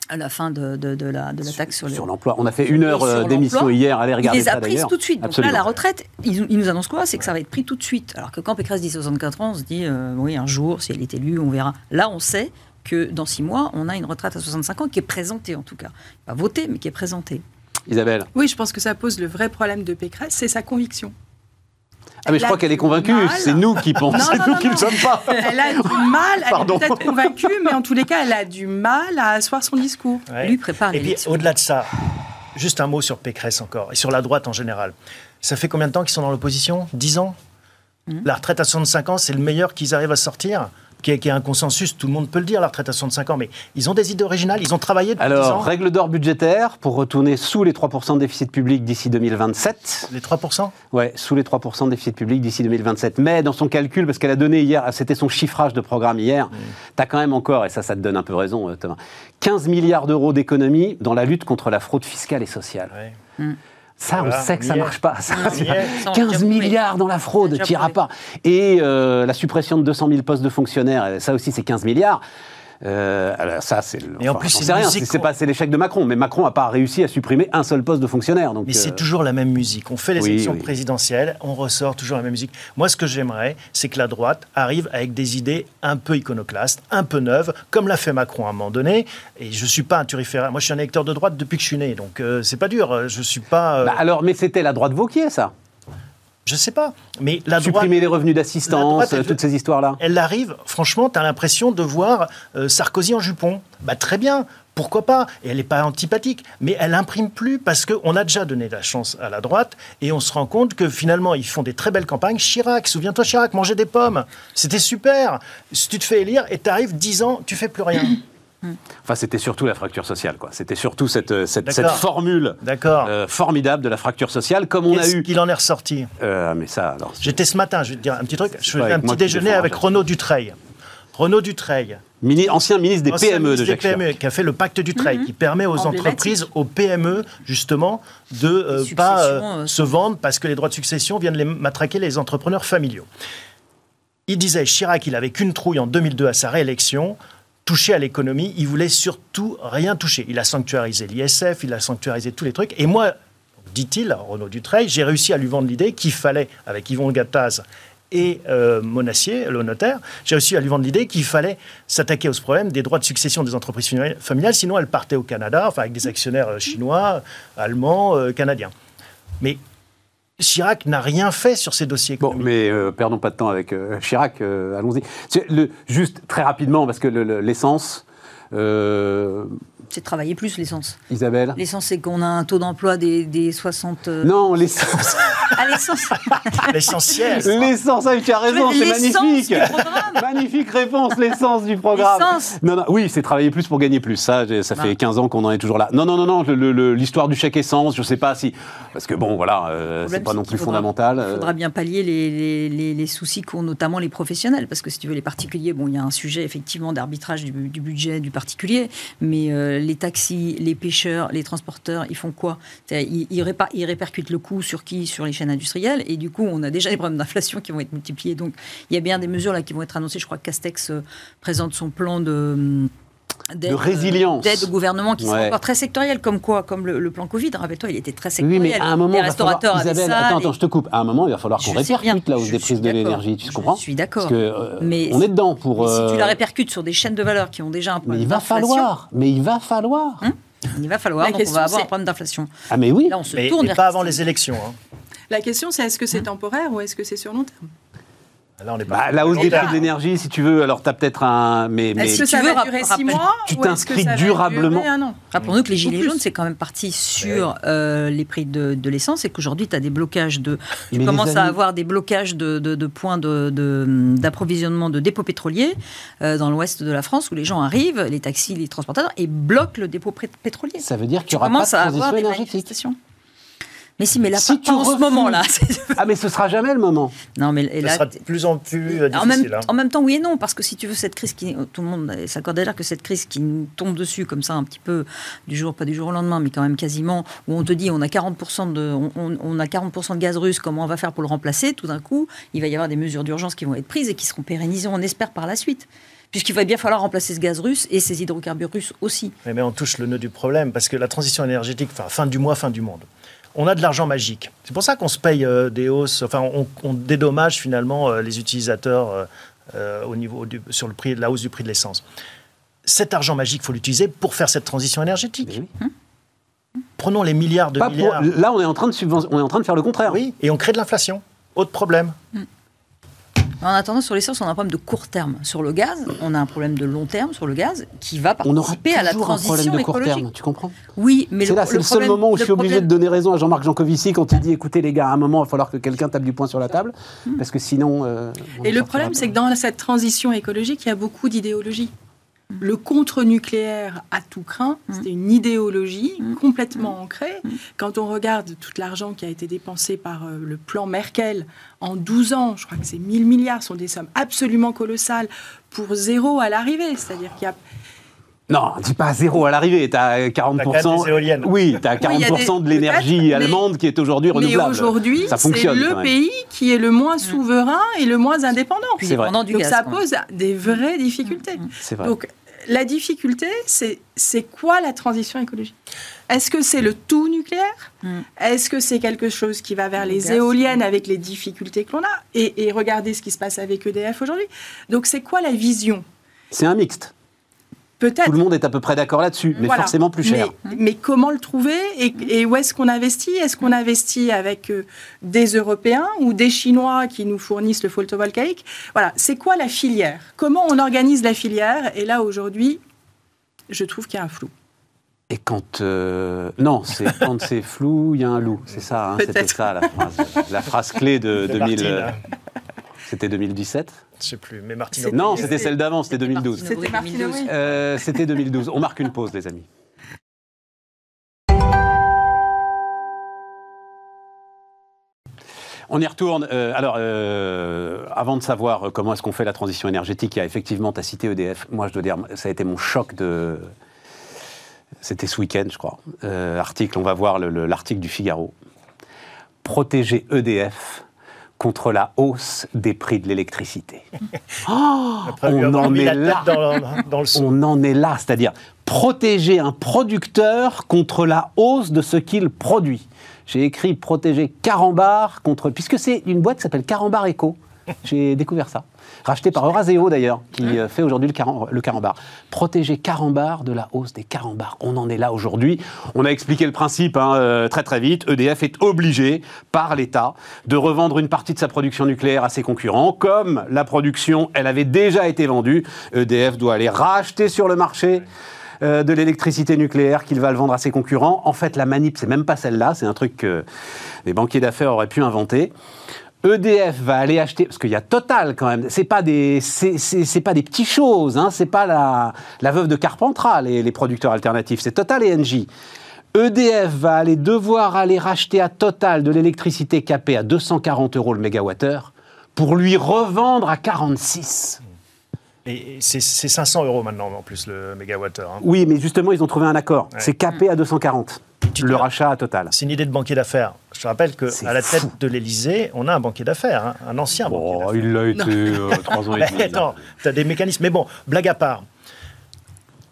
à la fin de, de, la, de la taxe sur, sur l'emploi. On a fait une heure euh, d'émission hier, allez regarder ça Il les a prises tout de suite. Donc là, la retraite, il, nous annonce quoi? C'est que ça va être pris tout de suite. Alors que quand Pécresse dit 64 ans, on se dit, euh, oui, un jour, si elle est élue, on verra. Là, on sait que dans six mois, on a une retraite à 65 ans qui est présentée, en tout cas. Pas votée, mais qui est présentée. Isabelle Oui, je pense que ça pose le vrai problème de Pécresse, c'est sa conviction. Ah mais je crois qu'elle est convaincue, c'est nous qui pensons, c'est nous qui ne sommes pas. Elle a du mal, elle est peut-être convaincue, mais en tous les cas, elle a du mal à asseoir son discours. Lui prépare Et puis au-delà de ça, juste un mot sur Pécresse encore, et sur la droite en général. Ça fait combien de temps qu'ils sont dans l'opposition? 10 ans? Hmm. La retraite à 65 ans, c'est le meilleur qu'ils arrivent à sortir? Qui est, un consensus, tout le monde peut le dire, la retraite à 65 ans, mais ils ont des idées originales, ils ont travaillé depuis Alors, règle d'or budgétaire pour retourner sous les 3% de déficit public d'ici 2027. Les 3% Ouais, sous les 3% de déficit public d'ici 2027. Mais dans son calcul, parce qu'elle a donné hier, c'était son chiffrage de programme hier, tu as quand même encore, et ça, ça te donne un peu raison, euh, Thomas, 15 milliards d'euros d'économies dans la lutte contre la fraude fiscale et sociale. Mm. Ça, on sait que ça ne marche pas. 15 milliards dans la fraude, tu n'iras pas. Et euh, la suppression de 200 000 postes de fonctionnaires, ça aussi, c'est 15 milliards. Euh, alors ça, c'est. Et en plus, c'est rien. C'est pas l'échec de Macron, mais Macron n'a pas réussi à supprimer un seul poste de fonctionnaire. Donc, mais c'est euh, toujours la même musique. On fait les élections présidentielles, on ressort toujours la même musique. Moi, ce que j'aimerais, c'est que la droite arrive avec des idées un peu iconoclastes, un peu neuves, comme l'a fait Macron à un moment donné. Et je suis pas un turiféraire. Moi, je suis un électeur de droite depuis que je suis né, donc euh, c'est pas dur. Je suis pas. Bah alors, mais c'était la droite Vauquier, ça. Je sais pas. Mais la Supprimer les revenus d'assistance, toutes ces histoires-là. Elle arrive, franchement, tu as l'impression de voir euh, Sarkozy en jupon. Bah, très bien, pourquoi pas? Et elle n'est pas antipathique, mais elle imprime plus parce qu'on a déjà donné la chance à la droite et on se rend compte que finalement, ils font des très belles campagnes. Chirac, souviens-toi Chirac, manger des pommes, c'était super. Si tu te fais élire et tu arrives 10 ans, tu fais plus rien. Enfin, c'était surtout la fracture sociale, quoi. C'était surtout cette, euh, cette, formule euh, formidable de la fracture sociale, comme on a eu. qu'il en est ressorti? Euh, Mais ça, alors. J'étais ce matin, je vais te dire un petit truc. Je faisais un petit déjeuner avec Renaud Dutreil. Renaud Dutreil. ancien ministre des PME de Jacques PME, qui a fait le pacte Dutreil, mhm. qui permet aux entreprises, aux PME, justement, de ne pas se vendre parce que les droits de succession viennent les matraquer les entrepreneurs familiaux. Il disait, Chirac, il avait qu'une trouille en 2002 à sa réélection, toucher à l'économie, il voulait surtout rien toucher. Il a sanctuarisé l'ISF, il a sanctuarisé tous les trucs. Et moi, dit-il, Renaud Dutreil, j'ai réussi à lui vendre l'idée qu'il fallait, avec Yvon Gattaz et euh, Monassier, le notaire, j'ai réussi à lui vendre l'idée qu'il fallait s'attaquer au problème des droits de succession des entreprises familiales, sinon elles partaient au Canada, enfin avec des actionnaires euh, chinois, allemands, euh, canadiens. Mais Chirac n'a rien fait sur ces dossiers. Bon, mais euh, perdons pas de temps avec euh, Chirac, euh, allons-y. Juste très rapidement, parce que l'essence, c'est de travailler plus l'essence. Isabelle L'essence, c'est qu'on a un taux d'emploi des, des 60. Euh, non, l'essence. ah, l'essence L'essentiel. L'essence, ah, tu as raison, c'est magnifique. magnifique réponse, l'essence du programme. L'essence. Non, non, oui, c'est travailler plus pour gagner plus. Ça, ça fait 15 ans qu'on en est toujours là. Non, non, non, non, l'histoire du chèque essence, je ne sais pas si. Parce que bon, voilà, euh, c'est pas non plus fondamental. Il faudra bien pallier les, les, les, soucis qu'ont notamment les professionnels. Parce que si tu veux, les particuliers, bon, il y a un sujet effectivement d'arbitrage du, budget du particulier, mais. Euh, les taxis, les pêcheurs, les transporteurs, ils font quoi? Ils, ils, répercutent le coût sur qui? Sur les chaînes industrielles. Et du coup, on a déjà des problèmes d'inflation qui vont être multipliés. Donc, il y a bien des mesures là qui vont être annoncées. Je crois que Castex euh, présente son plan de hum, de résilience. D'aide au gouvernement qui sont encore très sectorielles, comme quoi Comme le, plan Covid, rappelle-toi, il était très sectoriel. Oui, mais à un moment, les restaurateurs Isabelle, attends, attends, je te coupe. À un moment, il va falloir qu'on répercute la hausse des prix de l'énergie, tu comprends Je suis d'accord. Parce que euh, mais on est dedans pour. Mais si tu la euh, répercute sur des chaînes de valeur qui ont déjà un problème Mais il va falloir. Mais il va falloir. Hein il va falloir. donc on va avoir un problème d'inflation. Ah mais oui. Là, on se mais, tourne. pas avant les élections. Hein. La question, c'est est-ce que c'est temporaire ou est-ce que c'est sur long terme? Bah, la hausse des prix de l'énergie, si tu veux, alors tu as peut-être un. Mais, mais est-ce que ça va durer six mois Tu t'inscris durablement. Rappelons-nous que les Gilets jaunes, c'est quand même parti sur euh, les prix de, l'essence et qu'aujourd'hui, tu as des blocages de. Tu commences à avoir des blocages de, de points d'approvisionnement de, dépôts pétroliers euh, dans l'ouest de la France où les gens arrivent, les taxis, les transporteurs, et bloquent le dépôt pétrolier. Ça veut dire qu'il n'y aura pas de transition énergétique. Mais si, mais là, pas, en ce moment-là. ah, mais ce sera jamais le moment. Non, mais là, sera de plus en plus euh, en Même, hein. En même temps, oui et non, parce que si tu veux cette crise qui, tout le monde s'accorde à dire que cette crise qui nous tombe dessus comme ça, un petit peu du jour, pas du jour au lendemain, mais quand même quasiment, où on te dit on a 40 de, on, a 40 de gaz russe, comment on va faire pour le remplacer Tout d'un coup, il va y avoir des mesures d'urgence qui vont être prises et qui seront pérennisées, on espère par la suite puisqu'il va bien falloir remplacer ce gaz russe et ces hydrocarbures russes aussi. Mais, mais on touche le nœud du problème, parce que la transition énergétique, enfin, fin du mois, fin du monde on a de l'argent magique. C'est pour ça qu'on se paye euh, des hausses, enfin on, dédommage finalement euh, les utilisateurs euh, au niveau sur le prix, la hausse du prix de l'essence. Cet argent magique, il faut l'utiliser pour faire cette transition énergétique. Hum. Prenons les milliards de milliards. là, on est, en train de on est en train de faire le contraire. Oui, et on crée de l'inflation. Autre problème. En attendant, sur l'essence, on a un problème de court terme. Sur le gaz, on a un problème de long terme sur le gaz qui va participer à la transition un problème de court terme, tu comprends? Oui, mais c'est là, c'est le, seul moment où je suis obligé de donner raison à Jean-Marc Jancovici quand il dit écoutez les gars, à un moment, il va falloir que quelqu'un tape du poing sur la table, hmm. parce que sinon. Euh, Et le problème, c'est que dans cette transition écologique, il y a beaucoup d'idéologie. Le contre-nucléaire à tout craint, mm. c'était une idéologie mm. complètement mm. ancrée. Quand on regarde tout l'argent qui a été dépensé par euh, le plan Merkel en 12 ans, je crois que c'est 1000 milliards, sont des sommes absolument colossales pour zéro à l'arrivée. C'est-à-dire qu'il y a non, dis pas zéro à l'arrivée, tu as 40%. oui, tu as 40% de l'énergie allemande qui est aujourd'hui renouvelable. Mais aujourd'hui, c'est le pays qui est le moins souverain et le moins indépendant. C'est vrai. Donc ça pose des vraies difficultés. C'est vrai. Donc la difficulté, c'est quoi la transition écologique? Est-ce que c'est le tout nucléaire? Mm. Est-ce que c'est quelque chose qui va vers les éoliennes avec les difficultés que l'on a? Et, et regardez ce qui se passe avec EDF aujourd'hui. Donc c'est quoi la vision? C'est un mixte. Tout le monde est à peu près d'accord là-dessus, mais forcément plus cher. Mais, comment le trouver et, où est-ce qu'on investit? Est-ce qu'on investit avec euh, des Européens ou des Chinois qui nous fournissent le photovoltaïque? Voilà, c'est quoi la filière? Comment on organise la filière? Et là, aujourd'hui, je trouve qu'il y a un flou. Et quand euh, non, c'est quand c'est flou, il y a un loup. C'est ça, hein, c'était ça la phrase, la phrase clé de, 2000. C'était 2017 Je sais plus, mais Martine. Non, c'était celle d'avant, c'était 2012. C'était Martine euh, C'était 2012. On marque une pause, les amis. On y retourne. Euh, alors, euh, avant de savoir comment est-ce qu'on fait la transition énergétique, il y a effectivement, ta cité EDF. Moi, je dois dire, ça a été mon choc de. C'était ce week-end, je crois. article, on va voir l'article du Figaro. Protéger EDF contre la hausse des prix de l'électricité. Oh, on en est là. on en est là, c'est-à-dire protéger un producteur contre la hausse de ce qu'il produit. J'ai écrit protéger Carambar contre, puisque c'est une boîte qui s'appelle Carambar Eco. J'ai découvert ça racheté par Euraseo d'ailleurs, qui euh, fait aujourd'hui le, carambar. Protéger carambar de la hausse des carambars. On en est là aujourd'hui. On a expliqué le principe hein, euh, très très vite. EDF est obligé par l'État de revendre une partie de sa production nucléaire à ses concurrents. Comme la production, elle avait déjà été vendue, EDF doit aller racheter sur le marché. Euh, de l'électricité nucléaire qu'il va le vendre à ses concurrents. En fait, la manip, c'est même pas celle-là, c'est un truc que les banquiers d'affaires auraient pu inventer. EDF va aller acheter, parce qu'il y a Total quand même, c'est pas des, c'est, pas des petites choses, hein, c'est pas la, la veuve de Carpentras, les, les producteurs alternatifs, c'est Total et Engie. EDF va aller devoir aller racheter à Total de l'électricité capée à 240 euros le mégawattheure pour lui revendre à 46. Et c'est 500 euros maintenant en plus le mégawattheure. Hein. Oui, mais justement ils ont trouvé un accord. C'est capé à 240 le rachat total. C'est une idée de banquier d'affaires. Je te rappelle qu'à la tête de l'Elysée, on a un banquier d'affaires, hein, un ancien banquier d'affaires. Il l'a été euh, trois ans et demi. Attends, tu as des mécanismes. Mais bon, blague à part.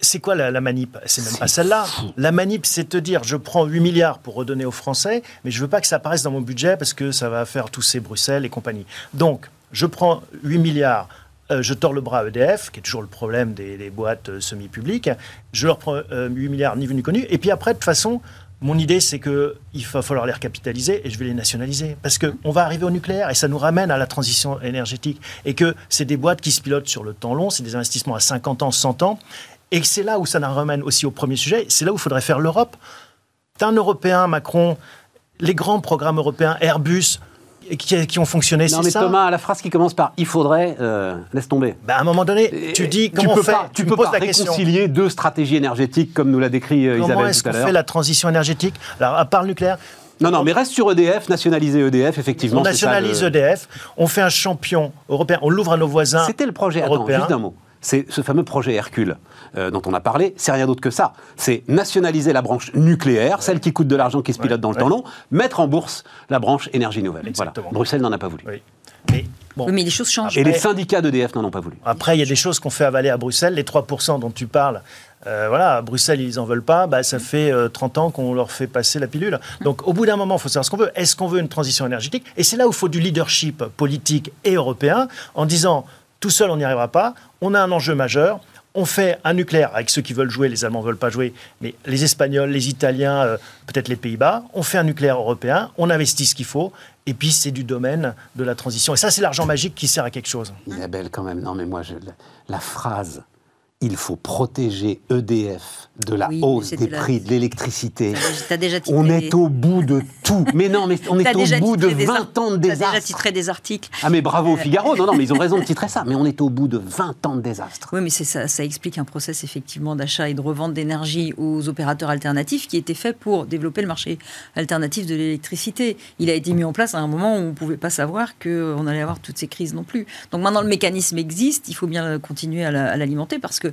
C'est quoi la, manip? C'est même pas celle-là. La manip, c'est te dire je prends 8 milliards pour redonner aux Français, mais je veux pas que ça apparaisse dans mon budget parce que ça va faire tousser Bruxelles et compagnie. Donc, je prends 8 milliards euh, je tords le bras à EDF, qui est toujours le problème des, boîtes euh, semi-publiques. Je leur prends 8 milliards ni venu ni connu. Et puis après, de toute façon, mon idée, c'est qu'il va falloir les recapitaliser et je vais les nationaliser. Parce qu'on va arriver au nucléaire et ça nous ramène à la transition énergétique. Et que c'est des boîtes qui se pilotent sur le temps long, c'est des investissements à 50 ans, 100 ans. Et c'est là où ça nous ramène aussi au premier sujet, c'est là où il faudrait faire l'Europe. T'es un Européen, Macron, les grands programmes européens, Airbus, qui, qui, ont fonctionné. Non, mais Thomas, la phrase qui commence par il faudrait, euh, laisse tomber. Ben, à un moment donné, tu dis comment tu on fait Tu, peux pas réconcilier deux stratégies énergétiques comme nous l'a décrit euh, Isabelle tout à l'heure. Comment est-ce qu'on fait la transition énergétique Alors, à part le nucléaire, non, non, mais reste sur EDF, nationaliser EDF, effectivement. On nationalise EDF, on fait un champion européen, on l'ouvre à nos voisins. C'était le projet, européen. juste un mot c'est ce fameux projet Hercule euh, dont on a parlé. C'est rien d'autre que ça. C'est nationaliser la branche nucléaire, celle qui coûte de l'argent, qui se pilote dans le temps long, mettre en bourse la branche énergie nouvelle. Voilà. Bruxelles n'en a pas voulu. Mais, mais les choses changent. Et les syndicats d'EDF n'en ont pas voulu. Après, il y a des choses qu'on fait avaler à Bruxelles. Les 3% dont tu parles, euh, voilà, à Bruxelles, ils n'en veulent pas. Bah, ça fait 30 euh, ans qu'on leur fait passer la pilule. Donc, au bout d'un moment, il faut savoir ce qu'on veut. Est-ce qu'on veut une transition énergétique? Et c'est là où il faut du leadership politique et européen en disant tout seul, on n'y arrivera pas. On a un enjeu majeur. on fait un nucléaire avec ceux qui veulent jouer, les Allemands ne veulent pas jouer, mais les Espagnols, les Italiens, euh, peut-être les Pays-Bas, on fait un nucléaire européen, on investit ce qu'il faut, et puis c'est du domaine de la transition. Et ça, c'est l'argent magique qui sert à quelque chose. Isabelle, quand même, non mais moi, la phrase il faut protéger EDF de la hausse des prix de l'électricité. On est au bout de tout. Mais non, mais on est au bout de 20 ans de désastre. déjà titré des articles. Ah mais bravo Figaro. Non, non, mais ils ont raison de titrer ça. Mais on est au bout de 20 ans de désastre. Oui, mais ça, ça explique un process effectivement d'achat et de revente d'énergie aux opérateurs alternatifs qui était fait pour développer le marché alternatif de l'électricité. Il a été mis en place à un moment où on ne pouvait pas savoir qu'on allait avoir toutes ces crises non plus. Donc maintenant le mécanisme existe, il faut bien continuer à l'alimenter parce que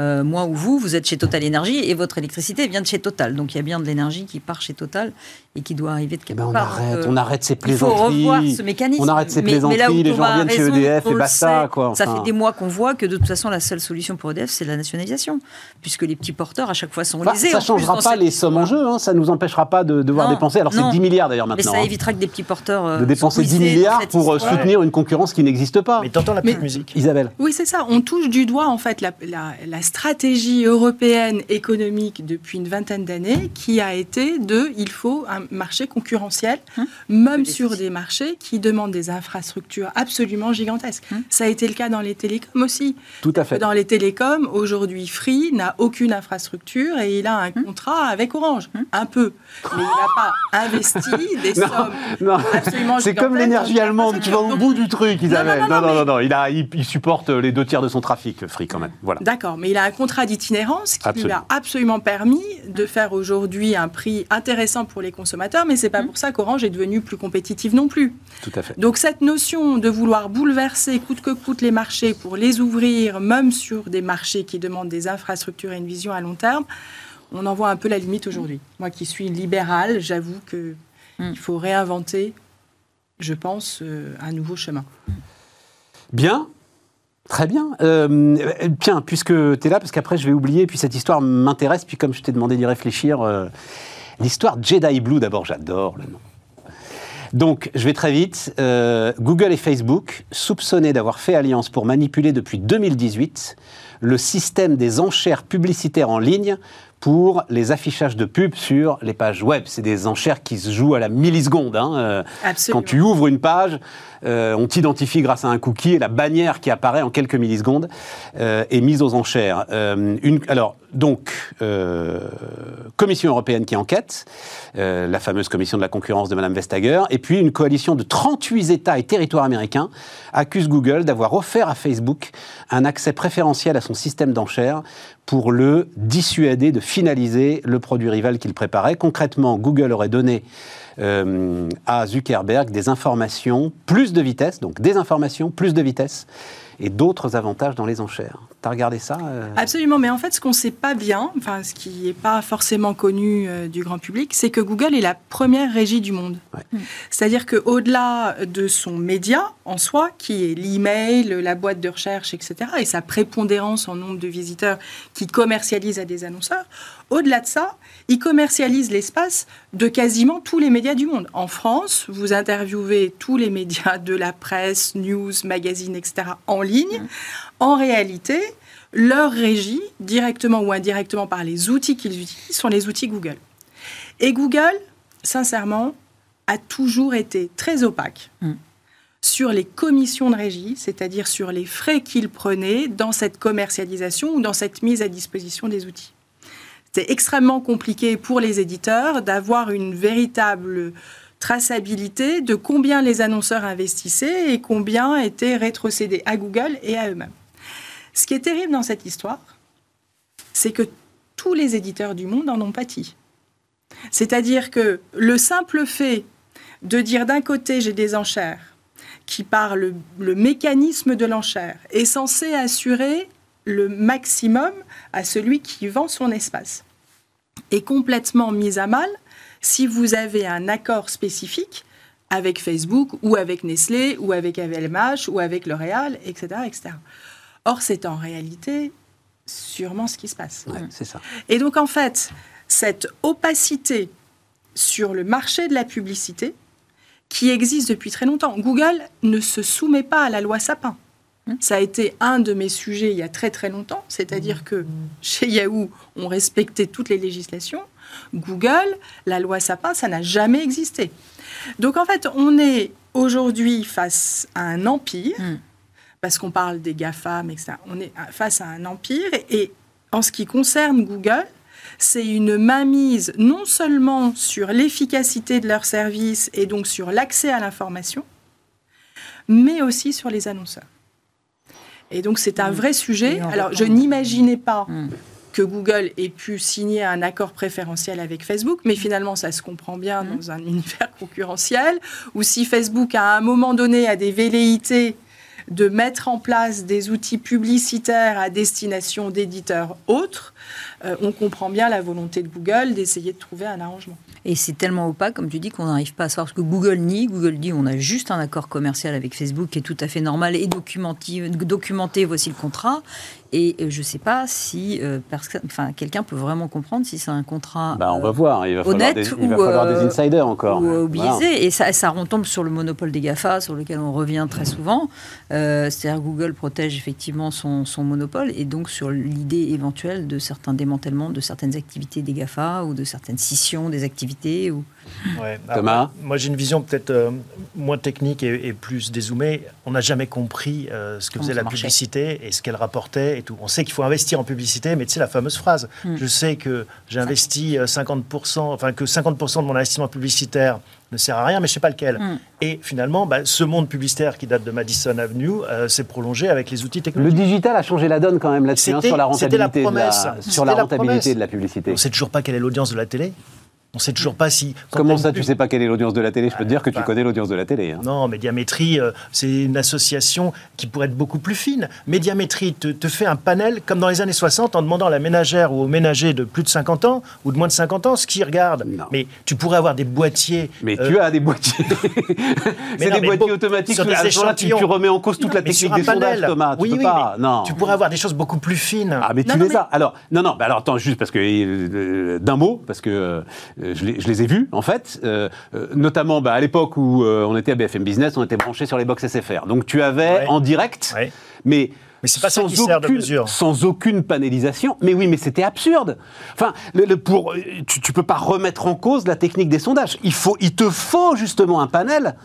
euh, moi ou vous, vous êtes chez Total Énergie et votre électricité vient de chez Total. Donc il y a bien de l'énergie qui part chez Total et qui doit arriver de quelque eh ben, on part. Arrête, on arrête ces plaisanteries. Il faut revoir ce mécanisme. On arrête ces plaisanteries, les gens viennent chez EDF et basta. Quoi, Ça fait des mois qu'on voit que de toute façon, la seule solution pour EDF, c'est la nationalisation. Puisque les petits porteurs, à chaque fois, sont lésés. ça ne changera pas les sommes en jeu, hein, ça ne nous empêchera pas de devoir dépenser. Alors c'est 10 milliards d'ailleurs maintenant. Mais ça hein. évitera que des petits porteurs. Euh, de dépenser 10 milliards pour euh, soutenir une concurrence qui n'existe pas. Mais t'entends la petite musique. Isabelle. Oui, c'est ça. On touche du doigt en fait la stratégie européenne économique depuis une vingtaine d'années qui a été de il faut un marché concurrentiel, hein même sur des marchés qui demandent des infrastructures absolument gigantesques. Hein Ça a été le cas dans les télécoms aussi. Tout à fait. Dans les télécoms, aujourd'hui, Free n'a aucune infrastructure et il a un hein contrat avec Orange. Un peu. Mais il n'a pas investi des sommes non, absolument C'est comme l'énergie allemande, tu vas au bout du truc, Isabelle. Non, non, non, non, Il, a, il, supporte les deux tiers de son trafic, Free, quand même. Voilà. D'accord, mais il a un contrat d'itinérance qui lui a absolument permis de faire aujourd'hui un prix intéressant pour les consommateurs, mais c'est pas mmh. pour ça qu'Orange est devenue plus compétitive non plus. Tout à fait. Donc cette notion de vouloir bouleverser coûte que coûte les marchés pour les ouvrir, même sur des marchés qui demandent des infrastructures et une vision à long terme, on en voit un peu la limite aujourd'hui. Moi qui suis libérale, j'avoue que mmh. il faut réinventer, je pense, euh, un nouveau chemin. Bien, Très bien. Euh, tiens, puisque tu es là, parce qu'après je vais oublier, puis cette histoire m'intéresse, puis comme je t'ai demandé d'y réfléchir, euh, l'histoire Jedi Blue, d'abord, j'adore le nom. Donc, je vais très vite. Euh, Google et Facebook, soupçonnés d'avoir fait alliance pour manipuler depuis 2018 le système des enchères publicitaires en ligne pour les affichages de pubs sur les pages web. C'est des enchères qui se jouent à la milliseconde. Hein. Euh, quand tu ouvres une page, euh, on t'identifie grâce à un cookie et la bannière qui apparaît en quelques millisecondes euh, est mise aux enchères. une, alors, donc, Commission européenne qui enquête, la fameuse commission de la concurrence de Mme Vestager, et puis une coalition de 38 États et territoires américains accuse Google d'avoir offert à Facebook un accès préférentiel à son système d'enchères pour le dissuader de finaliser le produit rival qu'il préparait. Concrètement, Google aurait donné euh, à Zuckerberg des informations, plus de vitesse, donc des informations, plus de vitesse, et d'autres avantages dans les enchères. Tu as regardé ça euh Absolument, mais en fait, ce qu'on ne sait pas bien, enfin, ce qui n'est pas forcément connu euh, du grand public, c'est que Google est la première régie du monde. Mm. C'est-à-dire qu'au-delà de son média en soi, qui est l'email, la boîte de recherche, etc., et sa prépondérance en nombre de visiteurs qui commercialise à des annonceurs, au-delà de ça, il commercialise l'espace de quasiment tous les médias du monde. En France, vous interviewez tous les médias de la presse, news, magazines, etc. en ligne. En réalité, leur régie, directement ou indirectement par les outils qu'ils utilisent, sont les outils Google. Et Google, sincèrement, a toujours été très opaque. Mmh. sur les commissions de régie, c'est-à-dire sur les frais qu'ils prenaient dans cette commercialisation ou dans cette mise à disposition des outils. C'est extrêmement compliqué pour les éditeurs d'avoir une véritable traçabilité de combien les annonceurs investissaient et combien étaient rétrocédés à Google et à eux-mêmes. Ce qui est terrible dans cette histoire, c'est que tous les éditeurs du monde en ont pâti. C'est-à-dire que le simple fait de dire d'un côté j'ai des enchères qui par le mécanisme de l'enchère est censé assurer le maximum à celui qui vend son espace. Est complètement mis à mal si vous avez un accord spécifique avec Facebook ou avec Nestlé ou avec AVLMH ou avec L'Oréal, etc., etc. Or, c'est en réalité sûrement ce qui se passe. c'est ça. Et donc, en fait, cette opacité sur le marché de la publicité, qui existe depuis très longtemps, Google ne se soumet pas à la loi Sapin. Mmh. Ça a été un de mes sujets il y a très très longtemps, c'est-à-dire que chez Yahoo, on respectait toutes les législations. Google, la loi Sapin, ça n'a jamais existé. Donc en fait, on est aujourd'hui face à un empire, mmh. parce qu'on parle des GAFAM, etc. On est face à un empire, et en ce qui concerne Google, c'est une mainmise non seulement sur l'efficacité de leurs services et donc sur l'accès à l'information, mais aussi sur les annonceurs. Et donc c'est un mmh. vrai sujet. Alors je n'imaginais pas mmh. que Google ait pu signer un accord préférentiel avec Facebook, mais finalement ça se comprend bien dans un univers concurrentiel, ou si Facebook à un moment donné a des velléités de mettre en place des outils publicitaires à destination d'éditeurs autres, euh, on comprend bien la volonté de Google d'essayer de trouver un arrangement. Et c'est tellement opaque, comme tu dis, qu'on n'arrive pas à savoir ce que Google nie. Google dit on a juste un accord commercial avec Facebook qui est tout à fait normal et documenté, documenté voici le contrat. Et euh, je ne sais pas si euh, enfin, quelqu'un peut vraiment comprendre si c'est un contrat bah, on va voir. Il va honnête des, il va falloir des insiders encore. Ou biaisé. Et ça, ça retombe sur le monopole des GAFA, sur lequel on revient très souvent. C'est-à-dire Google protège effectivement son, son, monopole et donc sur l'idée éventuelle de certains démantèlements de certaines activités des GAFA ou de certaines scissions des activités. Ou... Thomas Moi, j'ai une vision peut-être euh, moins technique et, plus dézoomée. On n'a jamais compris euh, ce que faisait la publicité et ce qu'elle rapportait et tout. On sait qu'il faut investir en publicité, mais tu sais la fameuse phrase. Hmm. Je sais que j'investis 50%, euh, enfin que 50% de mon investissement publicitaire ne sert à rien, mais je ne sais pas lequel. Hmm. Et finalement, bah, ce monde publicitaire qui date de Madison Avenue s'est prolongé avec les outils technologiques. Le digital a changé la donne quand même là-dessus, hein, sur la rentabilité, de la, sur la rentabilité de la publicité. On ne sait toujours pas quelle est l'audience de la télé. On sait toujours pas si. Comment ça, tu sais pas quelle est l'audience de la télé? Je peux te dire que tu connais l'audience de la télé. Hein. Non, Médiamétrie, euh, c'est une association qui pourrait être beaucoup plus fine. Médiamétrie te, te, fait un panel, comme dans les années 60, en demandant à la ménagère ou au ménager de plus de 50 ans ou de moins de 50 ans ce qu'ils regardent. Mais tu pourrais avoir des boîtiers. Mais euh, tu as des boîtiers. c'est des boîtiers automatiques. Sur des tu, tu, remets en cause toute la technique des sondages, Thomas. Oui, tu oui, pas. Non. Tu pourrais avoir des choses beaucoup plus fines. Ah, mais tu les as. Alors, non, non, alors attends, juste parce que. Euh, d'un mot, parce que je les ai vus en fait, euh, euh, notamment bah, à l'époque où euh, on était à BFM Business, on était branché sur les box SFR. Donc tu avais en direct, mais mais c'est pas sans ça qui aucune, sert de mesure. Sans aucune panélisation. Mais oui, mais c'était absurde. Enfin, le, pour, tu, ne peux pas remettre en cause la technique des sondages. Il, faut, il te faut justement un panel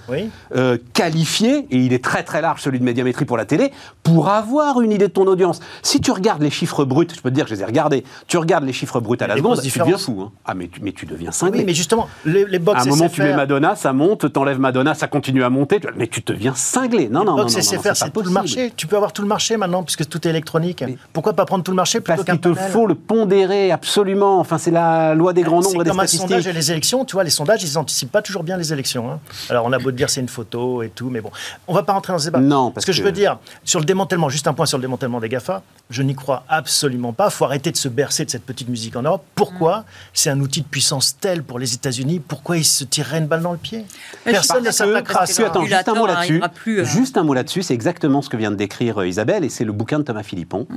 euh, qualifié, et il est très très large celui de médiamétrie pour la télé, pour avoir une idée de ton audience. Si tu regardes les chiffres bruts, je peux te dire que je les ai regardés, tu regardes les chiffres bruts à la seconde, tu deviens fou. Hein. Ah, mais tu, mais tu deviens cinglé. Oui, mais justement, les, les box À un moment, tu mets Madonna, ça monte, t'enlèves Madonna, ça continue à monter, mais tu deviens cinglé. Non, non, non, non, c'est tout le marché. Tu peux avoir tout le marché maintenant, puisque tout est électronique. Pourquoi pas prendre tout le marché plutôt Parce qu'il te faut le pondérer absolument. Enfin, c'est la loi des grands nombres et des comme un sondage et les élections. Tu vois, les sondages, ils n'anticipent pas toujours bien les élections. Hein. Alors, on a beau dire c'est une photo et tout, mais bon, on va pas rentrer dans ce débat. Non, parce que, je veux dire sur le démantèlement, juste un point sur le démantèlement des Gafa. Je n'y crois absolument pas. Faut arrêter de se bercer de cette petite musique en Europe. Pourquoi mm. C'est un outil de puissance tel pour les États-Unis? Pourquoi ils se tireraient une balle dans le pied? Personne ne s'attaquera. Attends, juste un mot là-dessus. Euh. Juste un mot là-dessus. C'est exactement ce que vient de décrire euh, Isabelle, et c'est le bouquin de Thomas Philippon.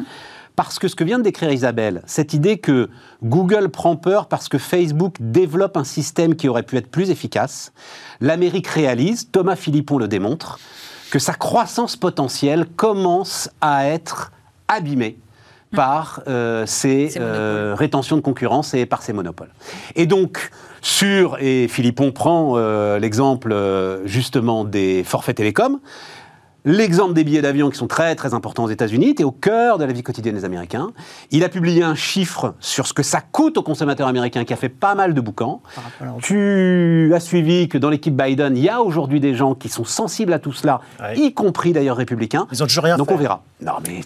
Parce que ce que vient de décrire Isabelle, cette idée que Google prend peur parce que Facebook développe un système qui aurait pu être plus efficace, l'Amérique réalise, Thomas Philippon le démontre, que sa croissance potentielle commence à être abîmée par euh, ces euh, rétentions de concurrence et par ces monopoles. Et donc, sur, et Philippon prend euh, l'exemple justement des forfaits télécoms, L'exemple des billets d'avion qui sont très très importants aux États-Unis est au cœur de la vie quotidienne des Américains. Il a publié un chiffre sur ce que ça coûte aux consommateurs américains qui a fait pas mal de boucans. Tu as suivi que dans l'équipe Biden, il y a aujourd'hui des gens qui sont sensibles à tout cela, y compris d'ailleurs républicains. Ils ont toujours rien Donc fait. on verra. Non mais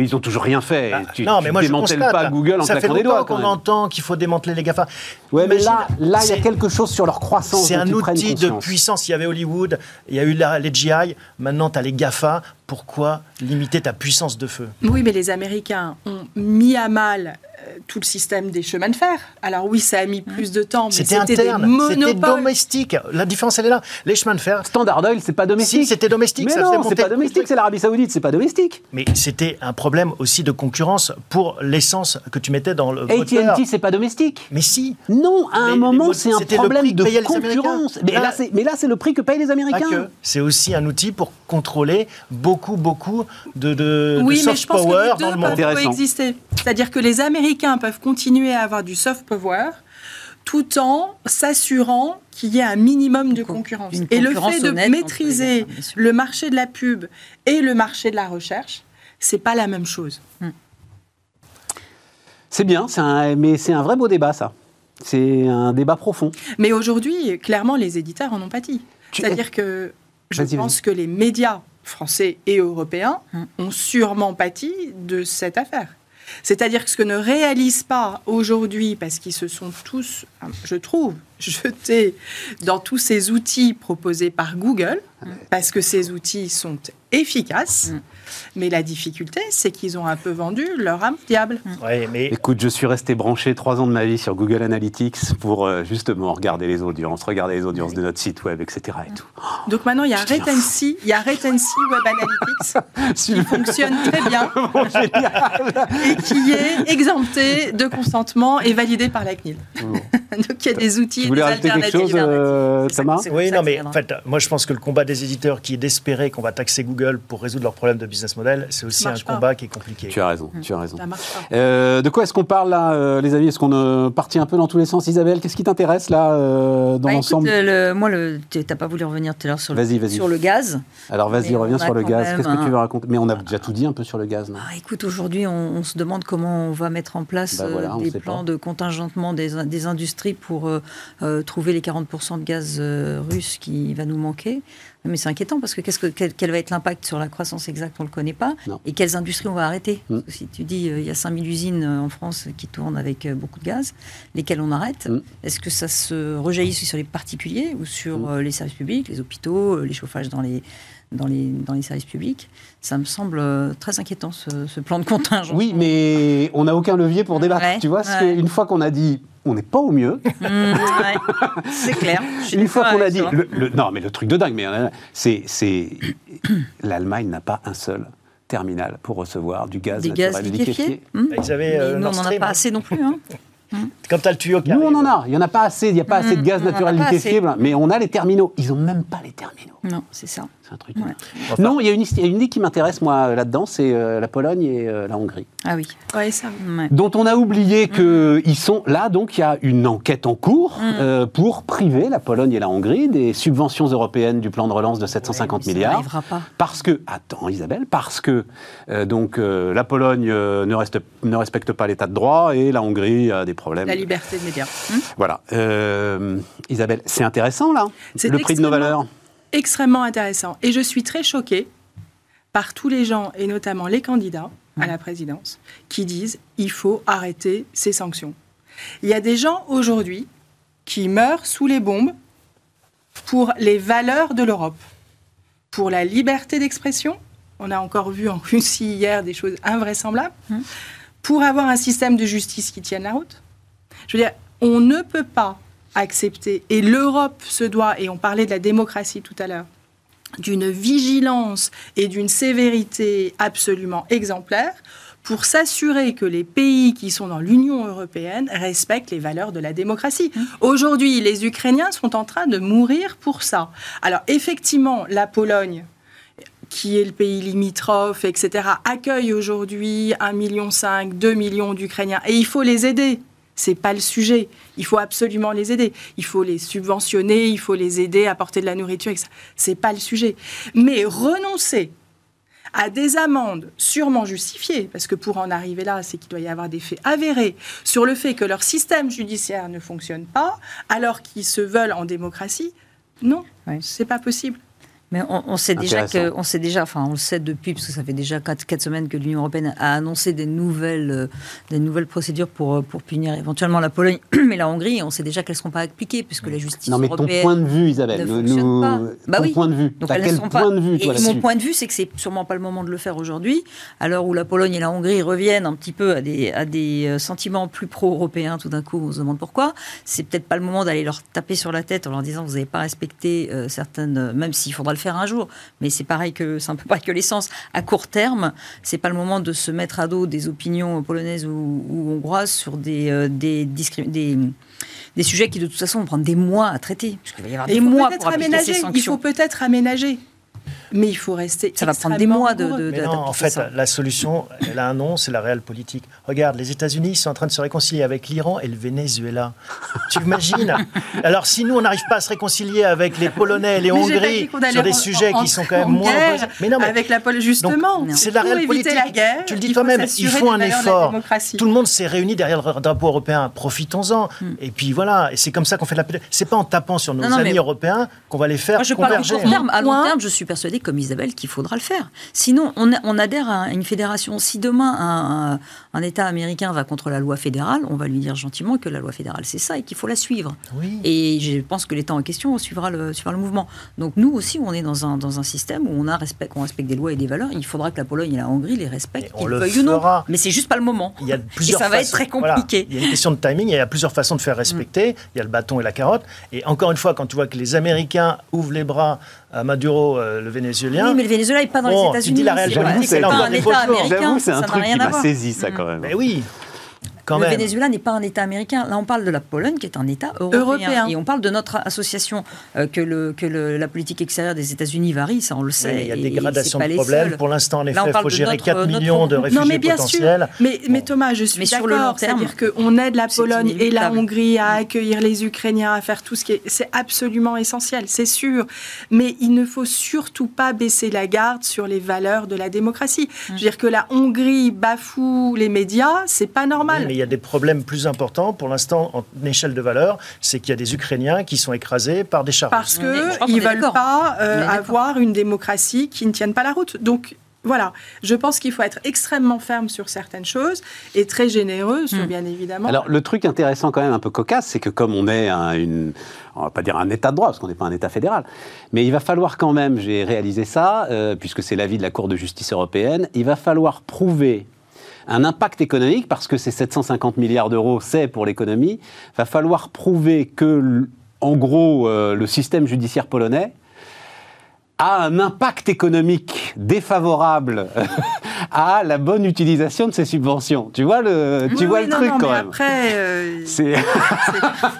ils ont toujours rien fait. Bah, non mais moi je constate, pas Google en ça fait des doigts. qu'on entend qu'il faut démanteler les Gafa. Ouais mais là, là il y a quelque chose sur leur croissance. C'est un outil de puissance. Il y avait Hollywood, il y a eu les GI, maintenant tu as les Gafa pourquoi limiter ta puissance de feu? Oui, mais les Américains ont mis à mal tout le système des chemins de fer. Alors oui, ça a mis plus de temps, mais c'était interne, c'était domestique. La différence, elle est là. Les chemins de fer. Standard Oil, c'est pas domestique. Si, c'était domestique. Mais non, c'est pas domestique. C'est l'Arabie Saoudite, c'est pas domestique. Mais c'était un problème aussi de concurrence pour l'essence que tu mettais dans le AT&T, c'est pas domestique. Mais si. Non, à un moment, c'est un problème de concurrence. Mais là, mais là, c'est le prix que payent les Américains. C'est aussi un outil pour contrôler beaucoup, beaucoup de, de, oui, soft mais je power pense que les deux peuvent coexister. C'est-à-dire que les Américains peuvent continuer à avoir du soft power tout en s'assurant qu'il y ait un minimum de concurrence. Et le fait de maîtriser le marché de la pub et le marché de la recherche, c'est pas la même chose. Hmm. C'est bien, un, mais c'est un vrai beau débat, ça. C'est un débat profond. Mais aujourd'hui, clairement, les éditeurs en ont pâti. C'est-à-dire que je pense que les médias français et européens hmm. ont sûrement pâti de cette affaire. C'est-à-dire que ce que ne réalisent pas aujourd'hui, parce qu'ils se sont tous, je trouve, jetés dans tous ces outils proposés par Google, parce que ces outils sont efficaces. Mais la difficulté, c'est qu'ils ont un peu vendu leur âme diable. mais... Écoute, je suis resté branché trois ans de ma vie sur Google Analytics pour euh, justement regarder les audiences, regarder les audiences de notre site web, etc. Et tout. Donc maintenant, il y a Retency, il y a Retency Web Analytics qui fonctionne très bien et qui est exempté de consentement et validé par la CNIL. Donc il y a des outils tu voulais des quelque chose, euh, Thomas Oui, non, mais en fait, moi je pense que le combat des éditeurs qui est d'espérer qu'on va taxer Google pour résoudre leurs problèmes de business model, c'est aussi un combat qui est compliqué. Tu as raison, tu as raison. Euh, de quoi est-ce qu'on parle là, euh, les amis? Est-ce qu'on est partit un peu dans tous les sens? Isabelle, qu'est-ce qui t'intéresse là euh, dans bah, l'ensemble? Moi, tu n'as pas voulu revenir tout à l'heure sur, le, sur le gaz. Alors vas-y, reviens sur le gaz. Qu'est-ce que tu veux raconter? Mais on a déjà tout dit un peu sur le gaz. Ah, écoute, aujourd'hui, on, se demande comment on va mettre en place bah, des plans de contingentement des, des industries pour trouver les 40% de gaz russe qui va nous manquer. Mais c'est inquiétant parce que, qu'est-ce que quel, va être l'impact sur la croissance exacte On ne le connaît pas. Et quelles industries on va arrêter? Mm. Si tu dis euh, il y a 5000 usines euh, en France qui tournent avec euh, beaucoup de gaz, lesquelles on arrête? Mm. Est-ce que ça se rejaillit sur les particuliers ou sur mm. les services publics, les hôpitaux, les chauffages dans les, dans les, dans les services publics? Ça me semble très inquiétant, ce, plan de contingent. Oui, mais on n'a aucun levier pour débattre. tu vois, une fois qu'on a dit on n'est pas au mieux. Mmh, c'est clair. Une fois qu'on a dit. Le, non, mais le truc de dingue, mais c'est. L'Allemagne n'a pas un seul terminal pour recevoir du gaz naturel liquéfié. Mmh. Ils avaient, euh, nous, on n'en a pas assez non plus. Hein. Quand tu as le tuyau qui Nous, on en a. Il n'y en a pas assez. Il n'y a pas assez de gaz naturel liquéfié. Mais on a les terminaux. Ils n'ont même pas les terminaux. Non, c'est ça. C'est un truc. non, il y, a une, il y a une idée qui m'intéresse, moi, là-dedans, c'est euh, la Pologne et euh, la Hongrie. Ah oui. Ouais, ça. Dont on a oublié qu'ils mm. sont là, donc il y a une enquête en cours mm. euh, pour priver la Pologne et la Hongrie des subventions européennes du plan de relance de 750 milliards. Ça pas. Parce que, attends Isabelle, parce que donc la Pologne ne, reste, ne respecte pas l'état de droit et la Hongrie a des problèmes. La liberté de médias. Voilà. Isabelle, c'est intéressant là, le prix de nos valeurs extrêmement intéressant. Et je suis très choquée par tous les gens, et notamment les candidats à la présidence, qui disent il faut arrêter ces sanctions. Il y a des gens aujourd'hui qui meurent sous les bombes pour les valeurs de l'Europe, pour la liberté d'expression. On a encore vu en Russie hier des choses invraisemblables. Hum. Pour avoir un système de justice qui tienne la route. Je veux dire, on ne peut pas accepter. Et l'Europe se doit, et on parlait de la démocratie tout à l'heure, d'une vigilance et d'une sévérité absolument exemplaire pour s'assurer que les pays qui sont dans l'Union européenne respectent les valeurs de la démocratie. Mmh. Aujourd'hui, les Ukrainiens sont en train de mourir pour ça. Alors effectivement, la Pologne, qui est le pays limitrophe, etc., accueille aujourd'hui 1,5 million, 2 millions d'Ukrainiens. Et il faut les aider c'est pas le sujet. Il faut absolument les aider. Il faut les subventionner, il faut les aider à apporter de la nourriture. C'est pas le sujet. Mais renoncer à des amendes sûrement justifiées, parce que pour en arriver là, c'est qu'il doit y avoir des faits avérés sur le fait que leur système judiciaire ne fonctionne pas, alors qu'ils se veulent en démocratie, non, c'est pas possible. Mais on, sait déjà que, on sait déjà, enfin on le sait depuis, parce que ça fait déjà 4, semaines que l'Union européenne a annoncé des nouvelles, euh, des nouvelles procédures pour, euh, pour punir éventuellement la Pologne, mais la Hongrie, on sait déjà qu'elles ne seront pas appliquées, puisque la justice non, mais ton point de vue, Isabelle, ne nous, pas. Bah ton point de vue, Donc, quel point pas... de vue toi, Mon point de vue, c'est que c'est sûrement pas le moment de le faire aujourd'hui, à l'heure où la Pologne et la Hongrie reviennent un petit peu à des, à des euh, sentiments plus pro-européens, tout d'un coup, on se demande pourquoi. C'est peut-être pas le moment d'aller leur taper sur la tête en leur disant vous n'avez pas respecté certaines, même s'il faudra le faire un jour, mais c'est pareil que c'est un peu pareil que l'essence. À court terme, c'est pas le moment de se mettre à dos des opinions polonaises ou, hongroises sur des, euh, des, des, des sujets qui de toute façon vont prendre des mois à traiter. Parce va y avoir des mois pour appliquer ces sanctions. Il faut peut-être aménager mais il faut rester. Ça va prendre des mois de. de, non, en fait, la solution, elle a un nom, c'est la réelle politique. Regarde, les États-Unis sont en train de se réconcilier avec l'Iran et le Venezuela. tu imagines Alors, si nous, on n'arrive pas à se réconcilier avec les Polonais et les Hongries sur des sujets qui sont quand même moins. Mais non, mais avec la Pologne, justement. C'est la réelle politique. La guerre, tu le dis toi-même, il faut un effort. Tout le monde s'est réuni derrière le drapeau européen. Profitons-en. Hmm. Et puis voilà, et c'est comme ça qu'on fait la paix. C'est pas en tapant sur nos amis européens qu'on va les faire je converger. Parle. À long terme, je suis persuadée comme Isabelle, qu'il faudra le faire. Sinon, on, adhère à une fédération. Si demain, un, État américain va contre la loi fédérale, on va lui dire gentiment que la loi fédérale, c'est ça et qu'il faut la suivre. Et je pense que l'État en question suivra le, suivra le mouvement. Donc nous aussi, on est dans un, dans un système où on, a respect, on respecte des lois et des valeurs. Il faudra que la Pologne et la Hongrie les respectent, qu'ils veuillent ou non. Mais c'est juste pas le moment. Il y a plusieurs et ça va être très compliqué. Il y a une question de timing, il y a plusieurs façons de faire respecter. Mm. Il y a le bâton et la carotte. Et encore une fois, quand tu vois que les Américains ouvrent les bras à Maduro, euh, le Vénézuélien. Oui, mais le Venezuela n'est pas dans les États-Unis. C'est pas un État américain. c'est un truc qui m'a saisi, ça, quand même. Mais oui le Venezuela n'est pas un État américain. Là, on parle de la Pologne, qui est un État européen. Et on parle de notre association, euh, que, le, que la politique extérieure des États-unis varie, ça on le sait. il y a des gradations de problèmes. Pour l'instant, en effet, il faut gérer 4 millions de réfugiés non, mais bien potentiels. Sûr. Mais, mais, Thomas, je suis d'accord. C'est-à-dire qu'on aide la Pologne et la Hongrie à accueillir les Ukrainiens, à faire tout ce qui est... C'est absolument essentiel, c'est sûr. Mais il ne faut surtout pas baisser la garde sur les valeurs de la démocratie. Je veux dire que la Hongrie bafoue les médias, c'est pas normal il y a des problèmes plus importants pour l'instant en échelle de valeur, c'est qu'il y a des Ukrainiens qui sont écrasés par des chars. Parce qu'ils ne veulent pas euh, avoir une démocratie qui ne tienne pas la route. Donc voilà, je pense qu'il faut être extrêmement ferme sur certaines choses et très généreux sur, hmm. bien évidemment. Alors, le truc intéressant, quand même, un peu cocasse, c'est que comme on est un, une. On va pas dire un État de droit, parce qu'on n'est pas un État fédéral, mais il va falloir quand même, j'ai réalisé ça, euh, puisque c'est l'avis de la Cour de justice européenne, il va falloir prouver un impact économique, parce que ces 750 milliards d'euros, c'est pour l'économie, va falloir prouver que, en gros, euh, le système judiciaire polonais a un impact économique défavorable à la bonne utilisation de ces subventions. Tu vois le, tu vois le truc quand même. Après, euh, c'est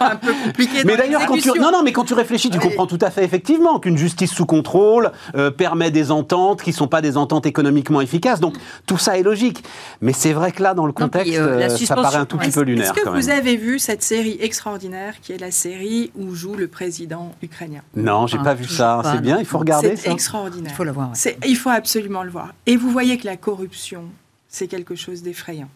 un peu compliqué. Mais d'ailleurs, quand tu non non, mais quand tu réfléchis, tu comprends tout à fait effectivement qu'une justice sous contrôle euh, permet des ententes qui sont pas des ententes économiquement efficaces. Donc tout ça est logique. Mais c'est vrai que là, dans le contexte, euh, ça paraît un tout petit peu lunaire. Est-ce que vous avez vu cette série extraordinaire qui est la série où joue le président ukrainien? Non, j'ai n'ai ah, pas vu ça. C'est bien, il faut regarder. C'est extraordinaire. Il faut le voir. Il faut absolument le voir. Et vous voyez que la corruption, c'est quelque chose d'effrayant.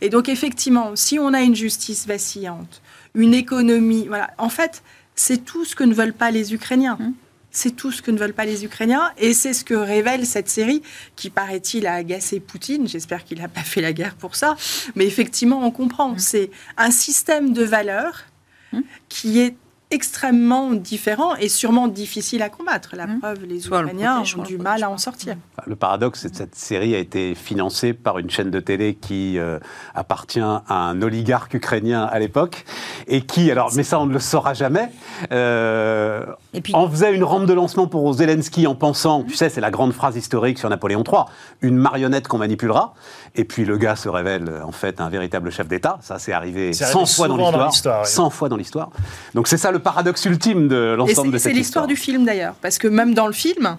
Et donc effectivement, si on a une justice vacillante, une économie, voilà, en fait, c'est tout ce que ne veulent pas les Ukrainiens. Hum. C'est tout ce que ne veulent pas les Ukrainiens. Et c'est ce que révèle cette série qui, paraît-il, a agacé Poutine. J'espère qu'il n'a pas fait la guerre pour ça. Mais effectivement, on comprend. Hum. C'est un système de valeurs hum. qui est extrêmement différent et sûrement difficile à combattre. La mmh. preuve, les Ukrainiens ont du mal à en sortir. Le paradoxe, c'est que cette série a été financée par une chaîne de télé qui euh, appartient à un oligarque ukrainien à l'époque et qui, alors, mais ça on ne le saura jamais, euh, et puis... en faisait une rampe de lancement pour Zelensky en pensant, tu sais, c'est la grande phrase historique sur Napoléon III, une marionnette qu'on manipulera. Et puis le gars se révèle en fait un véritable chef d'État. Ça, c'est arrivé 100 fois dans l'histoire. 100 fois dans l'histoire. Donc c'est ça le paradoxe ultime de l'ensemble de cette histoire. C'est l'histoire du film d'ailleurs, parce que même dans le film,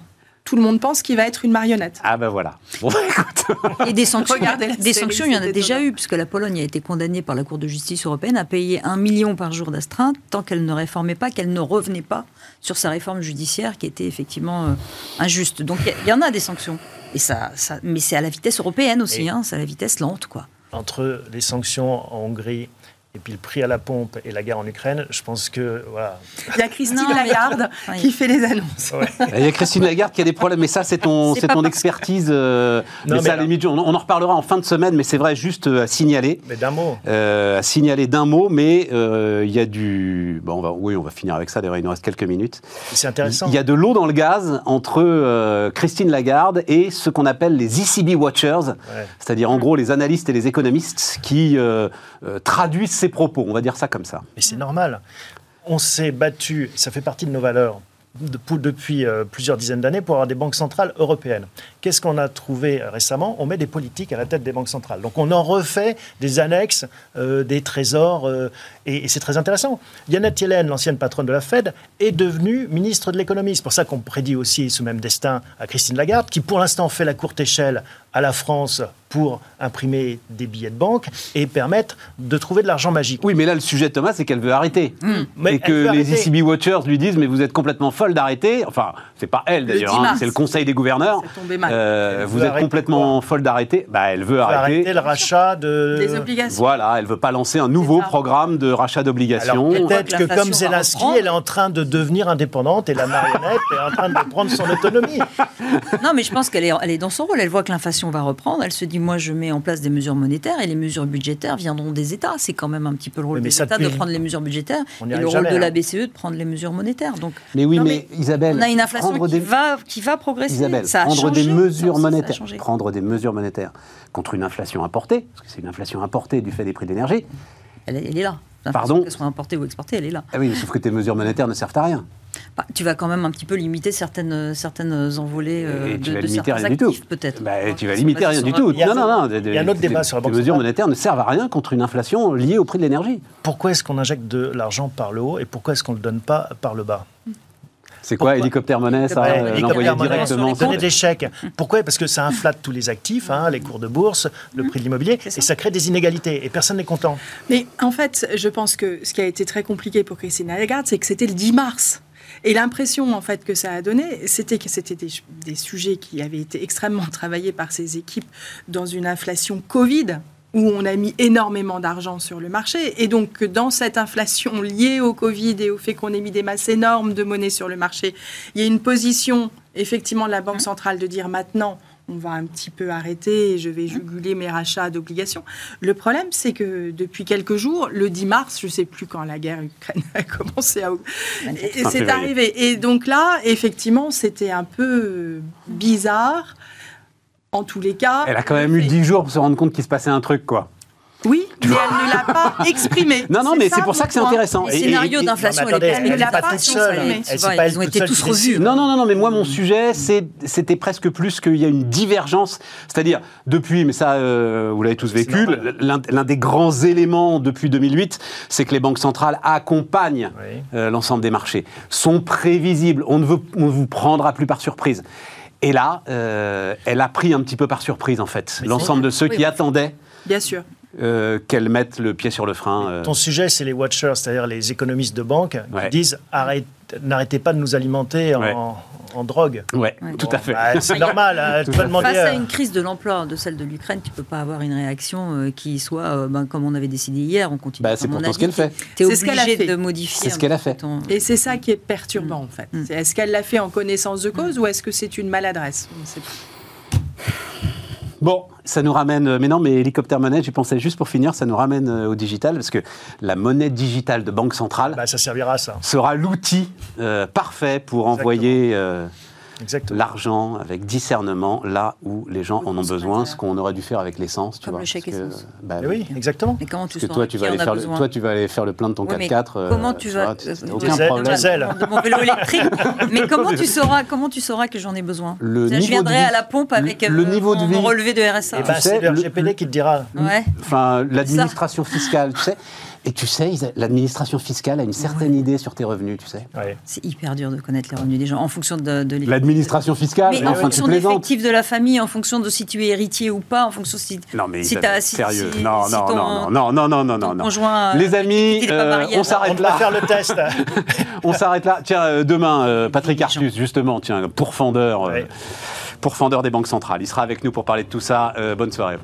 tout le monde pense qu'il va être une marionnette. Ah ben voilà. Et des sanctions, des sanctions il y en a déjà eu, puisque la Pologne a été condamnée par la Cour de justice européenne à payer un million par jour d'astreinte tant qu'elle ne réformait pas, qu'elle ne revenait pas sur sa réforme judiciaire qui était effectivement euh, injuste. Donc il y, en a des sanctions. Et ça, ça mais c'est à la vitesse européenne aussi, hein, c'est à la vitesse lente. quoi. Entre les sanctions en Hongrie et puis le prix à la pompe et la guerre en Ukraine, je pense que voilà. Il y a Christine Lagarde qui fait les annonces. Il y a Christine Lagarde qui a des problèmes, mais ça c'est ton, c'est ton expertise. Euh, mais ça, limite, on, en reparlera en fin de semaine, mais c'est vrai juste euh, à signaler. Mais d'un mot. Euh, à signaler d'un mot, mais il y a du. Bon, on va, oui, on va finir avec ça. D'ailleurs, il nous reste quelques minutes. C'est intéressant. Il y a de l'eau dans le gaz entre Christine Lagarde et ce qu'on appelle les ECB Watchers, c'est-à-dire en gros les analystes et les économistes qui traduisent ces propos. On va dire ça comme ça. Mais c'est normal. On s'est battu, ça fait partie de nos valeurs, depuis euh, plusieurs dizaines d'années pour avoir des banques centrales européennes. Qu'est-ce qu'on a trouvé récemment? On met des politiques à la tête des banques centrales. Donc on en refait des annexes, euh, des trésors, euh, et, c'est très intéressant. Janet Yellen, l'ancienne patronne de la Fed, est devenue ministre de l'économie. C'est pour ça qu'on prédit aussi ce même destin à Christine Lagarde, qui pour l'instant fait la courte échelle à la France pour imprimer des billets de banque et permettre de trouver de l'argent magique. Oui, mais là, le sujet, Thomas, c'est qu'elle veut arrêter. Mmh. Et que les ECB Watchers lui disent, mais vous êtes complètement folle d'arrêter. Enfin, c'est pas elle d'ailleurs, hein, c'est le Conseil des gouverneurs. Euh, vous êtes complètement folle d'arrêter. Bah, elle veut arrêter. arrêter le rachat de... des obligations. Voilà, elle veut pas lancer un nouveau programme de rachat d'obligations. Peut-être que comme Zelensky, elle est en train de devenir indépendante et la marionnette est en train de prendre son autonomie. Non, mais je pense qu'elle est, elle est dans son rôle. Elle voit que l'inflation va reprendre. Elle se dit, moi, je mets en place des mesures monétaires et les mesures budgétaires viendront des États. C'est quand même un petit peu le rôle des États de prendre les mesures budgétaires et le rôle de la hein. BCE de prendre les mesures monétaires. Donc, mais oui, mais, Isabelle, on a une inflation qui, va, qui va progresser. Isabelle, ça prendre des mesures monétaires, prendre des mesures monétaires contre une inflation importée, parce que c'est une inflation importée du fait des prix de l'énergie. Elle, elle, est là. Pardon Qu'elle soit importée ou exportée, elle est là. Ah oui, sauf que tes mesures monétaires ne servent à rien. Bah, tu vas quand même un petit peu limiter certaines, certaines envolées euh, de, vas de certains rien actifs, peut-être. Bah, tu vas limiter rien du tout. Non, non, non. Il y a un autre débat sur la banque Les mesures monétaires ne servent à rien contre une inflation liée au prix de l'énergie. Pourquoi est-ce qu'on injecte de l'argent par le haut et pourquoi est-ce qu'on ne le donne pas par le bas? C'est quoi hélicoptère monnaie ça L'envoyer directement Donner des chèques. Pourquoi? Parce que ça inflate tous les actifs, hein, les cours de bourse, le prix de l'immobilier, et ça crée des inégalités. Et personne n'est content. Mais en fait, je pense que ce qui a été très compliqué pour Christine Lagarde, c'est que c'était le 10 mars. Et l'impression en fait que ça a donné, c'était que c'était des, des, sujets qui avaient été extrêmement travaillés par ces équipes dans une inflation Covid où on a mis énormément d'argent sur le marché. Et donc, dans cette inflation liée au Covid et au fait qu'on ait mis des masses énormes de monnaie sur le marché, il y a une position, effectivement, de la Banque centrale de dire maintenant, on va un petit peu arrêter et je vais juguler mes rachats d'obligations. Le problème, c'est que depuis quelques jours, le 10 mars, je ne sais plus quand la guerre Ukraine a commencé à... Et c'est arrivé. Et donc là, effectivement, c'était un peu bizarre en tous les cas. Elle a quand même eu 10 jours pour se rendre compte qu'il se passait un truc, quoi. Oui, mais elle ne l'a pas exprimé. Non, non, mais c'est pour ça que c'est intéressant. Les scénarios d'inflation, elle ne l'a pas toute seule. Ils ont été tous revus. Non, non, non, mais moi, mon sujet, c'était presque plus qu'il y a une divergence. C'est-à-dire, depuis, mais ça, euh, vous l'avez tous vécu, l'un des grands éléments depuis 2008, c'est que les banques centrales accompagnent euh, l'ensemble des marchés, sont prévisibles. On ne vous prendra plus par surprise. Et là, euh, elle a pris un petit peu par surprise, en fait, l'ensemble de ceux qui attendaient. Bien sûr. Euh, qu'elle mette le pied sur le frein. Euh. Ton sujet, c'est les watchers, c'est-à-dire les économistes de banque, qui disent n'arrêtez pas de nous alimenter en, en drogue. Ouais, tout à fait. Bah, c'est normal. Hein, Face à une crise de l'emploi de celle de l'Ukraine, tu peux pas avoir une réaction euh, qui soit euh, ben, comme on avait décidé hier. On continue. Bah, c'est pourtant ce qu'elle fait. Tu es obligé de modifier. C'est ce qu'elle a fait. Et c'est ça qui est perturbant en fait. Mm. Est-ce qu'elle l'a fait en connaissance de cause ou est-ce que c'est une maladresse? Bon, ça nous ramène, euh, mais non, mais hélicoptère monnaie, j'y pensais juste pour finir, ça nous ramène au digital, parce que la monnaie digitale de Banque Centrale bah, ça servira ça. sera l'outil parfait pour envoyer l'argent avec discernement là où les gens en ont besoin, ce qu'on aurait dû faire avec l'essence. Comme le chèque essence. Bah, oui, exactement. Mais comment tu parce que toi, tu vas aller faire le, toi, tu vas aller faire le plein de ton 4x4. Euh, comment tu vas aucun problème. De mon vélo électrique. mais comment tu sauras comment tu sauras que j'en ai besoin le Je viendrai à la pompe avec le, euh, niveau mon, de relevé de RSA. Eh ben, c'est le RGPD qui te dira. Enfin, l'administration fiscale, tu sais. Et tu sais, l'administration fiscale a une certaine idée sur tes revenus, tu sais. C'est hyper dur de connaître les revenus des gens en fonction de, de l'administration fiscale. Mais, en fonction de l'effectif de la famille, en fonction de si tu es héritier ou pas, en fonction si non mais si t'as si, sérieux non, si non, ton, non non non non non non non conjoint. Euh, les amis, euh, on s'arrête là. On va faire le test. on s'arrête là. Tiens, euh, demain, Patrick Artus, justement, tiens, pourfendeur, pourfendeur des banques centrales. Il sera avec nous pour parler de tout ça. bonne soirée.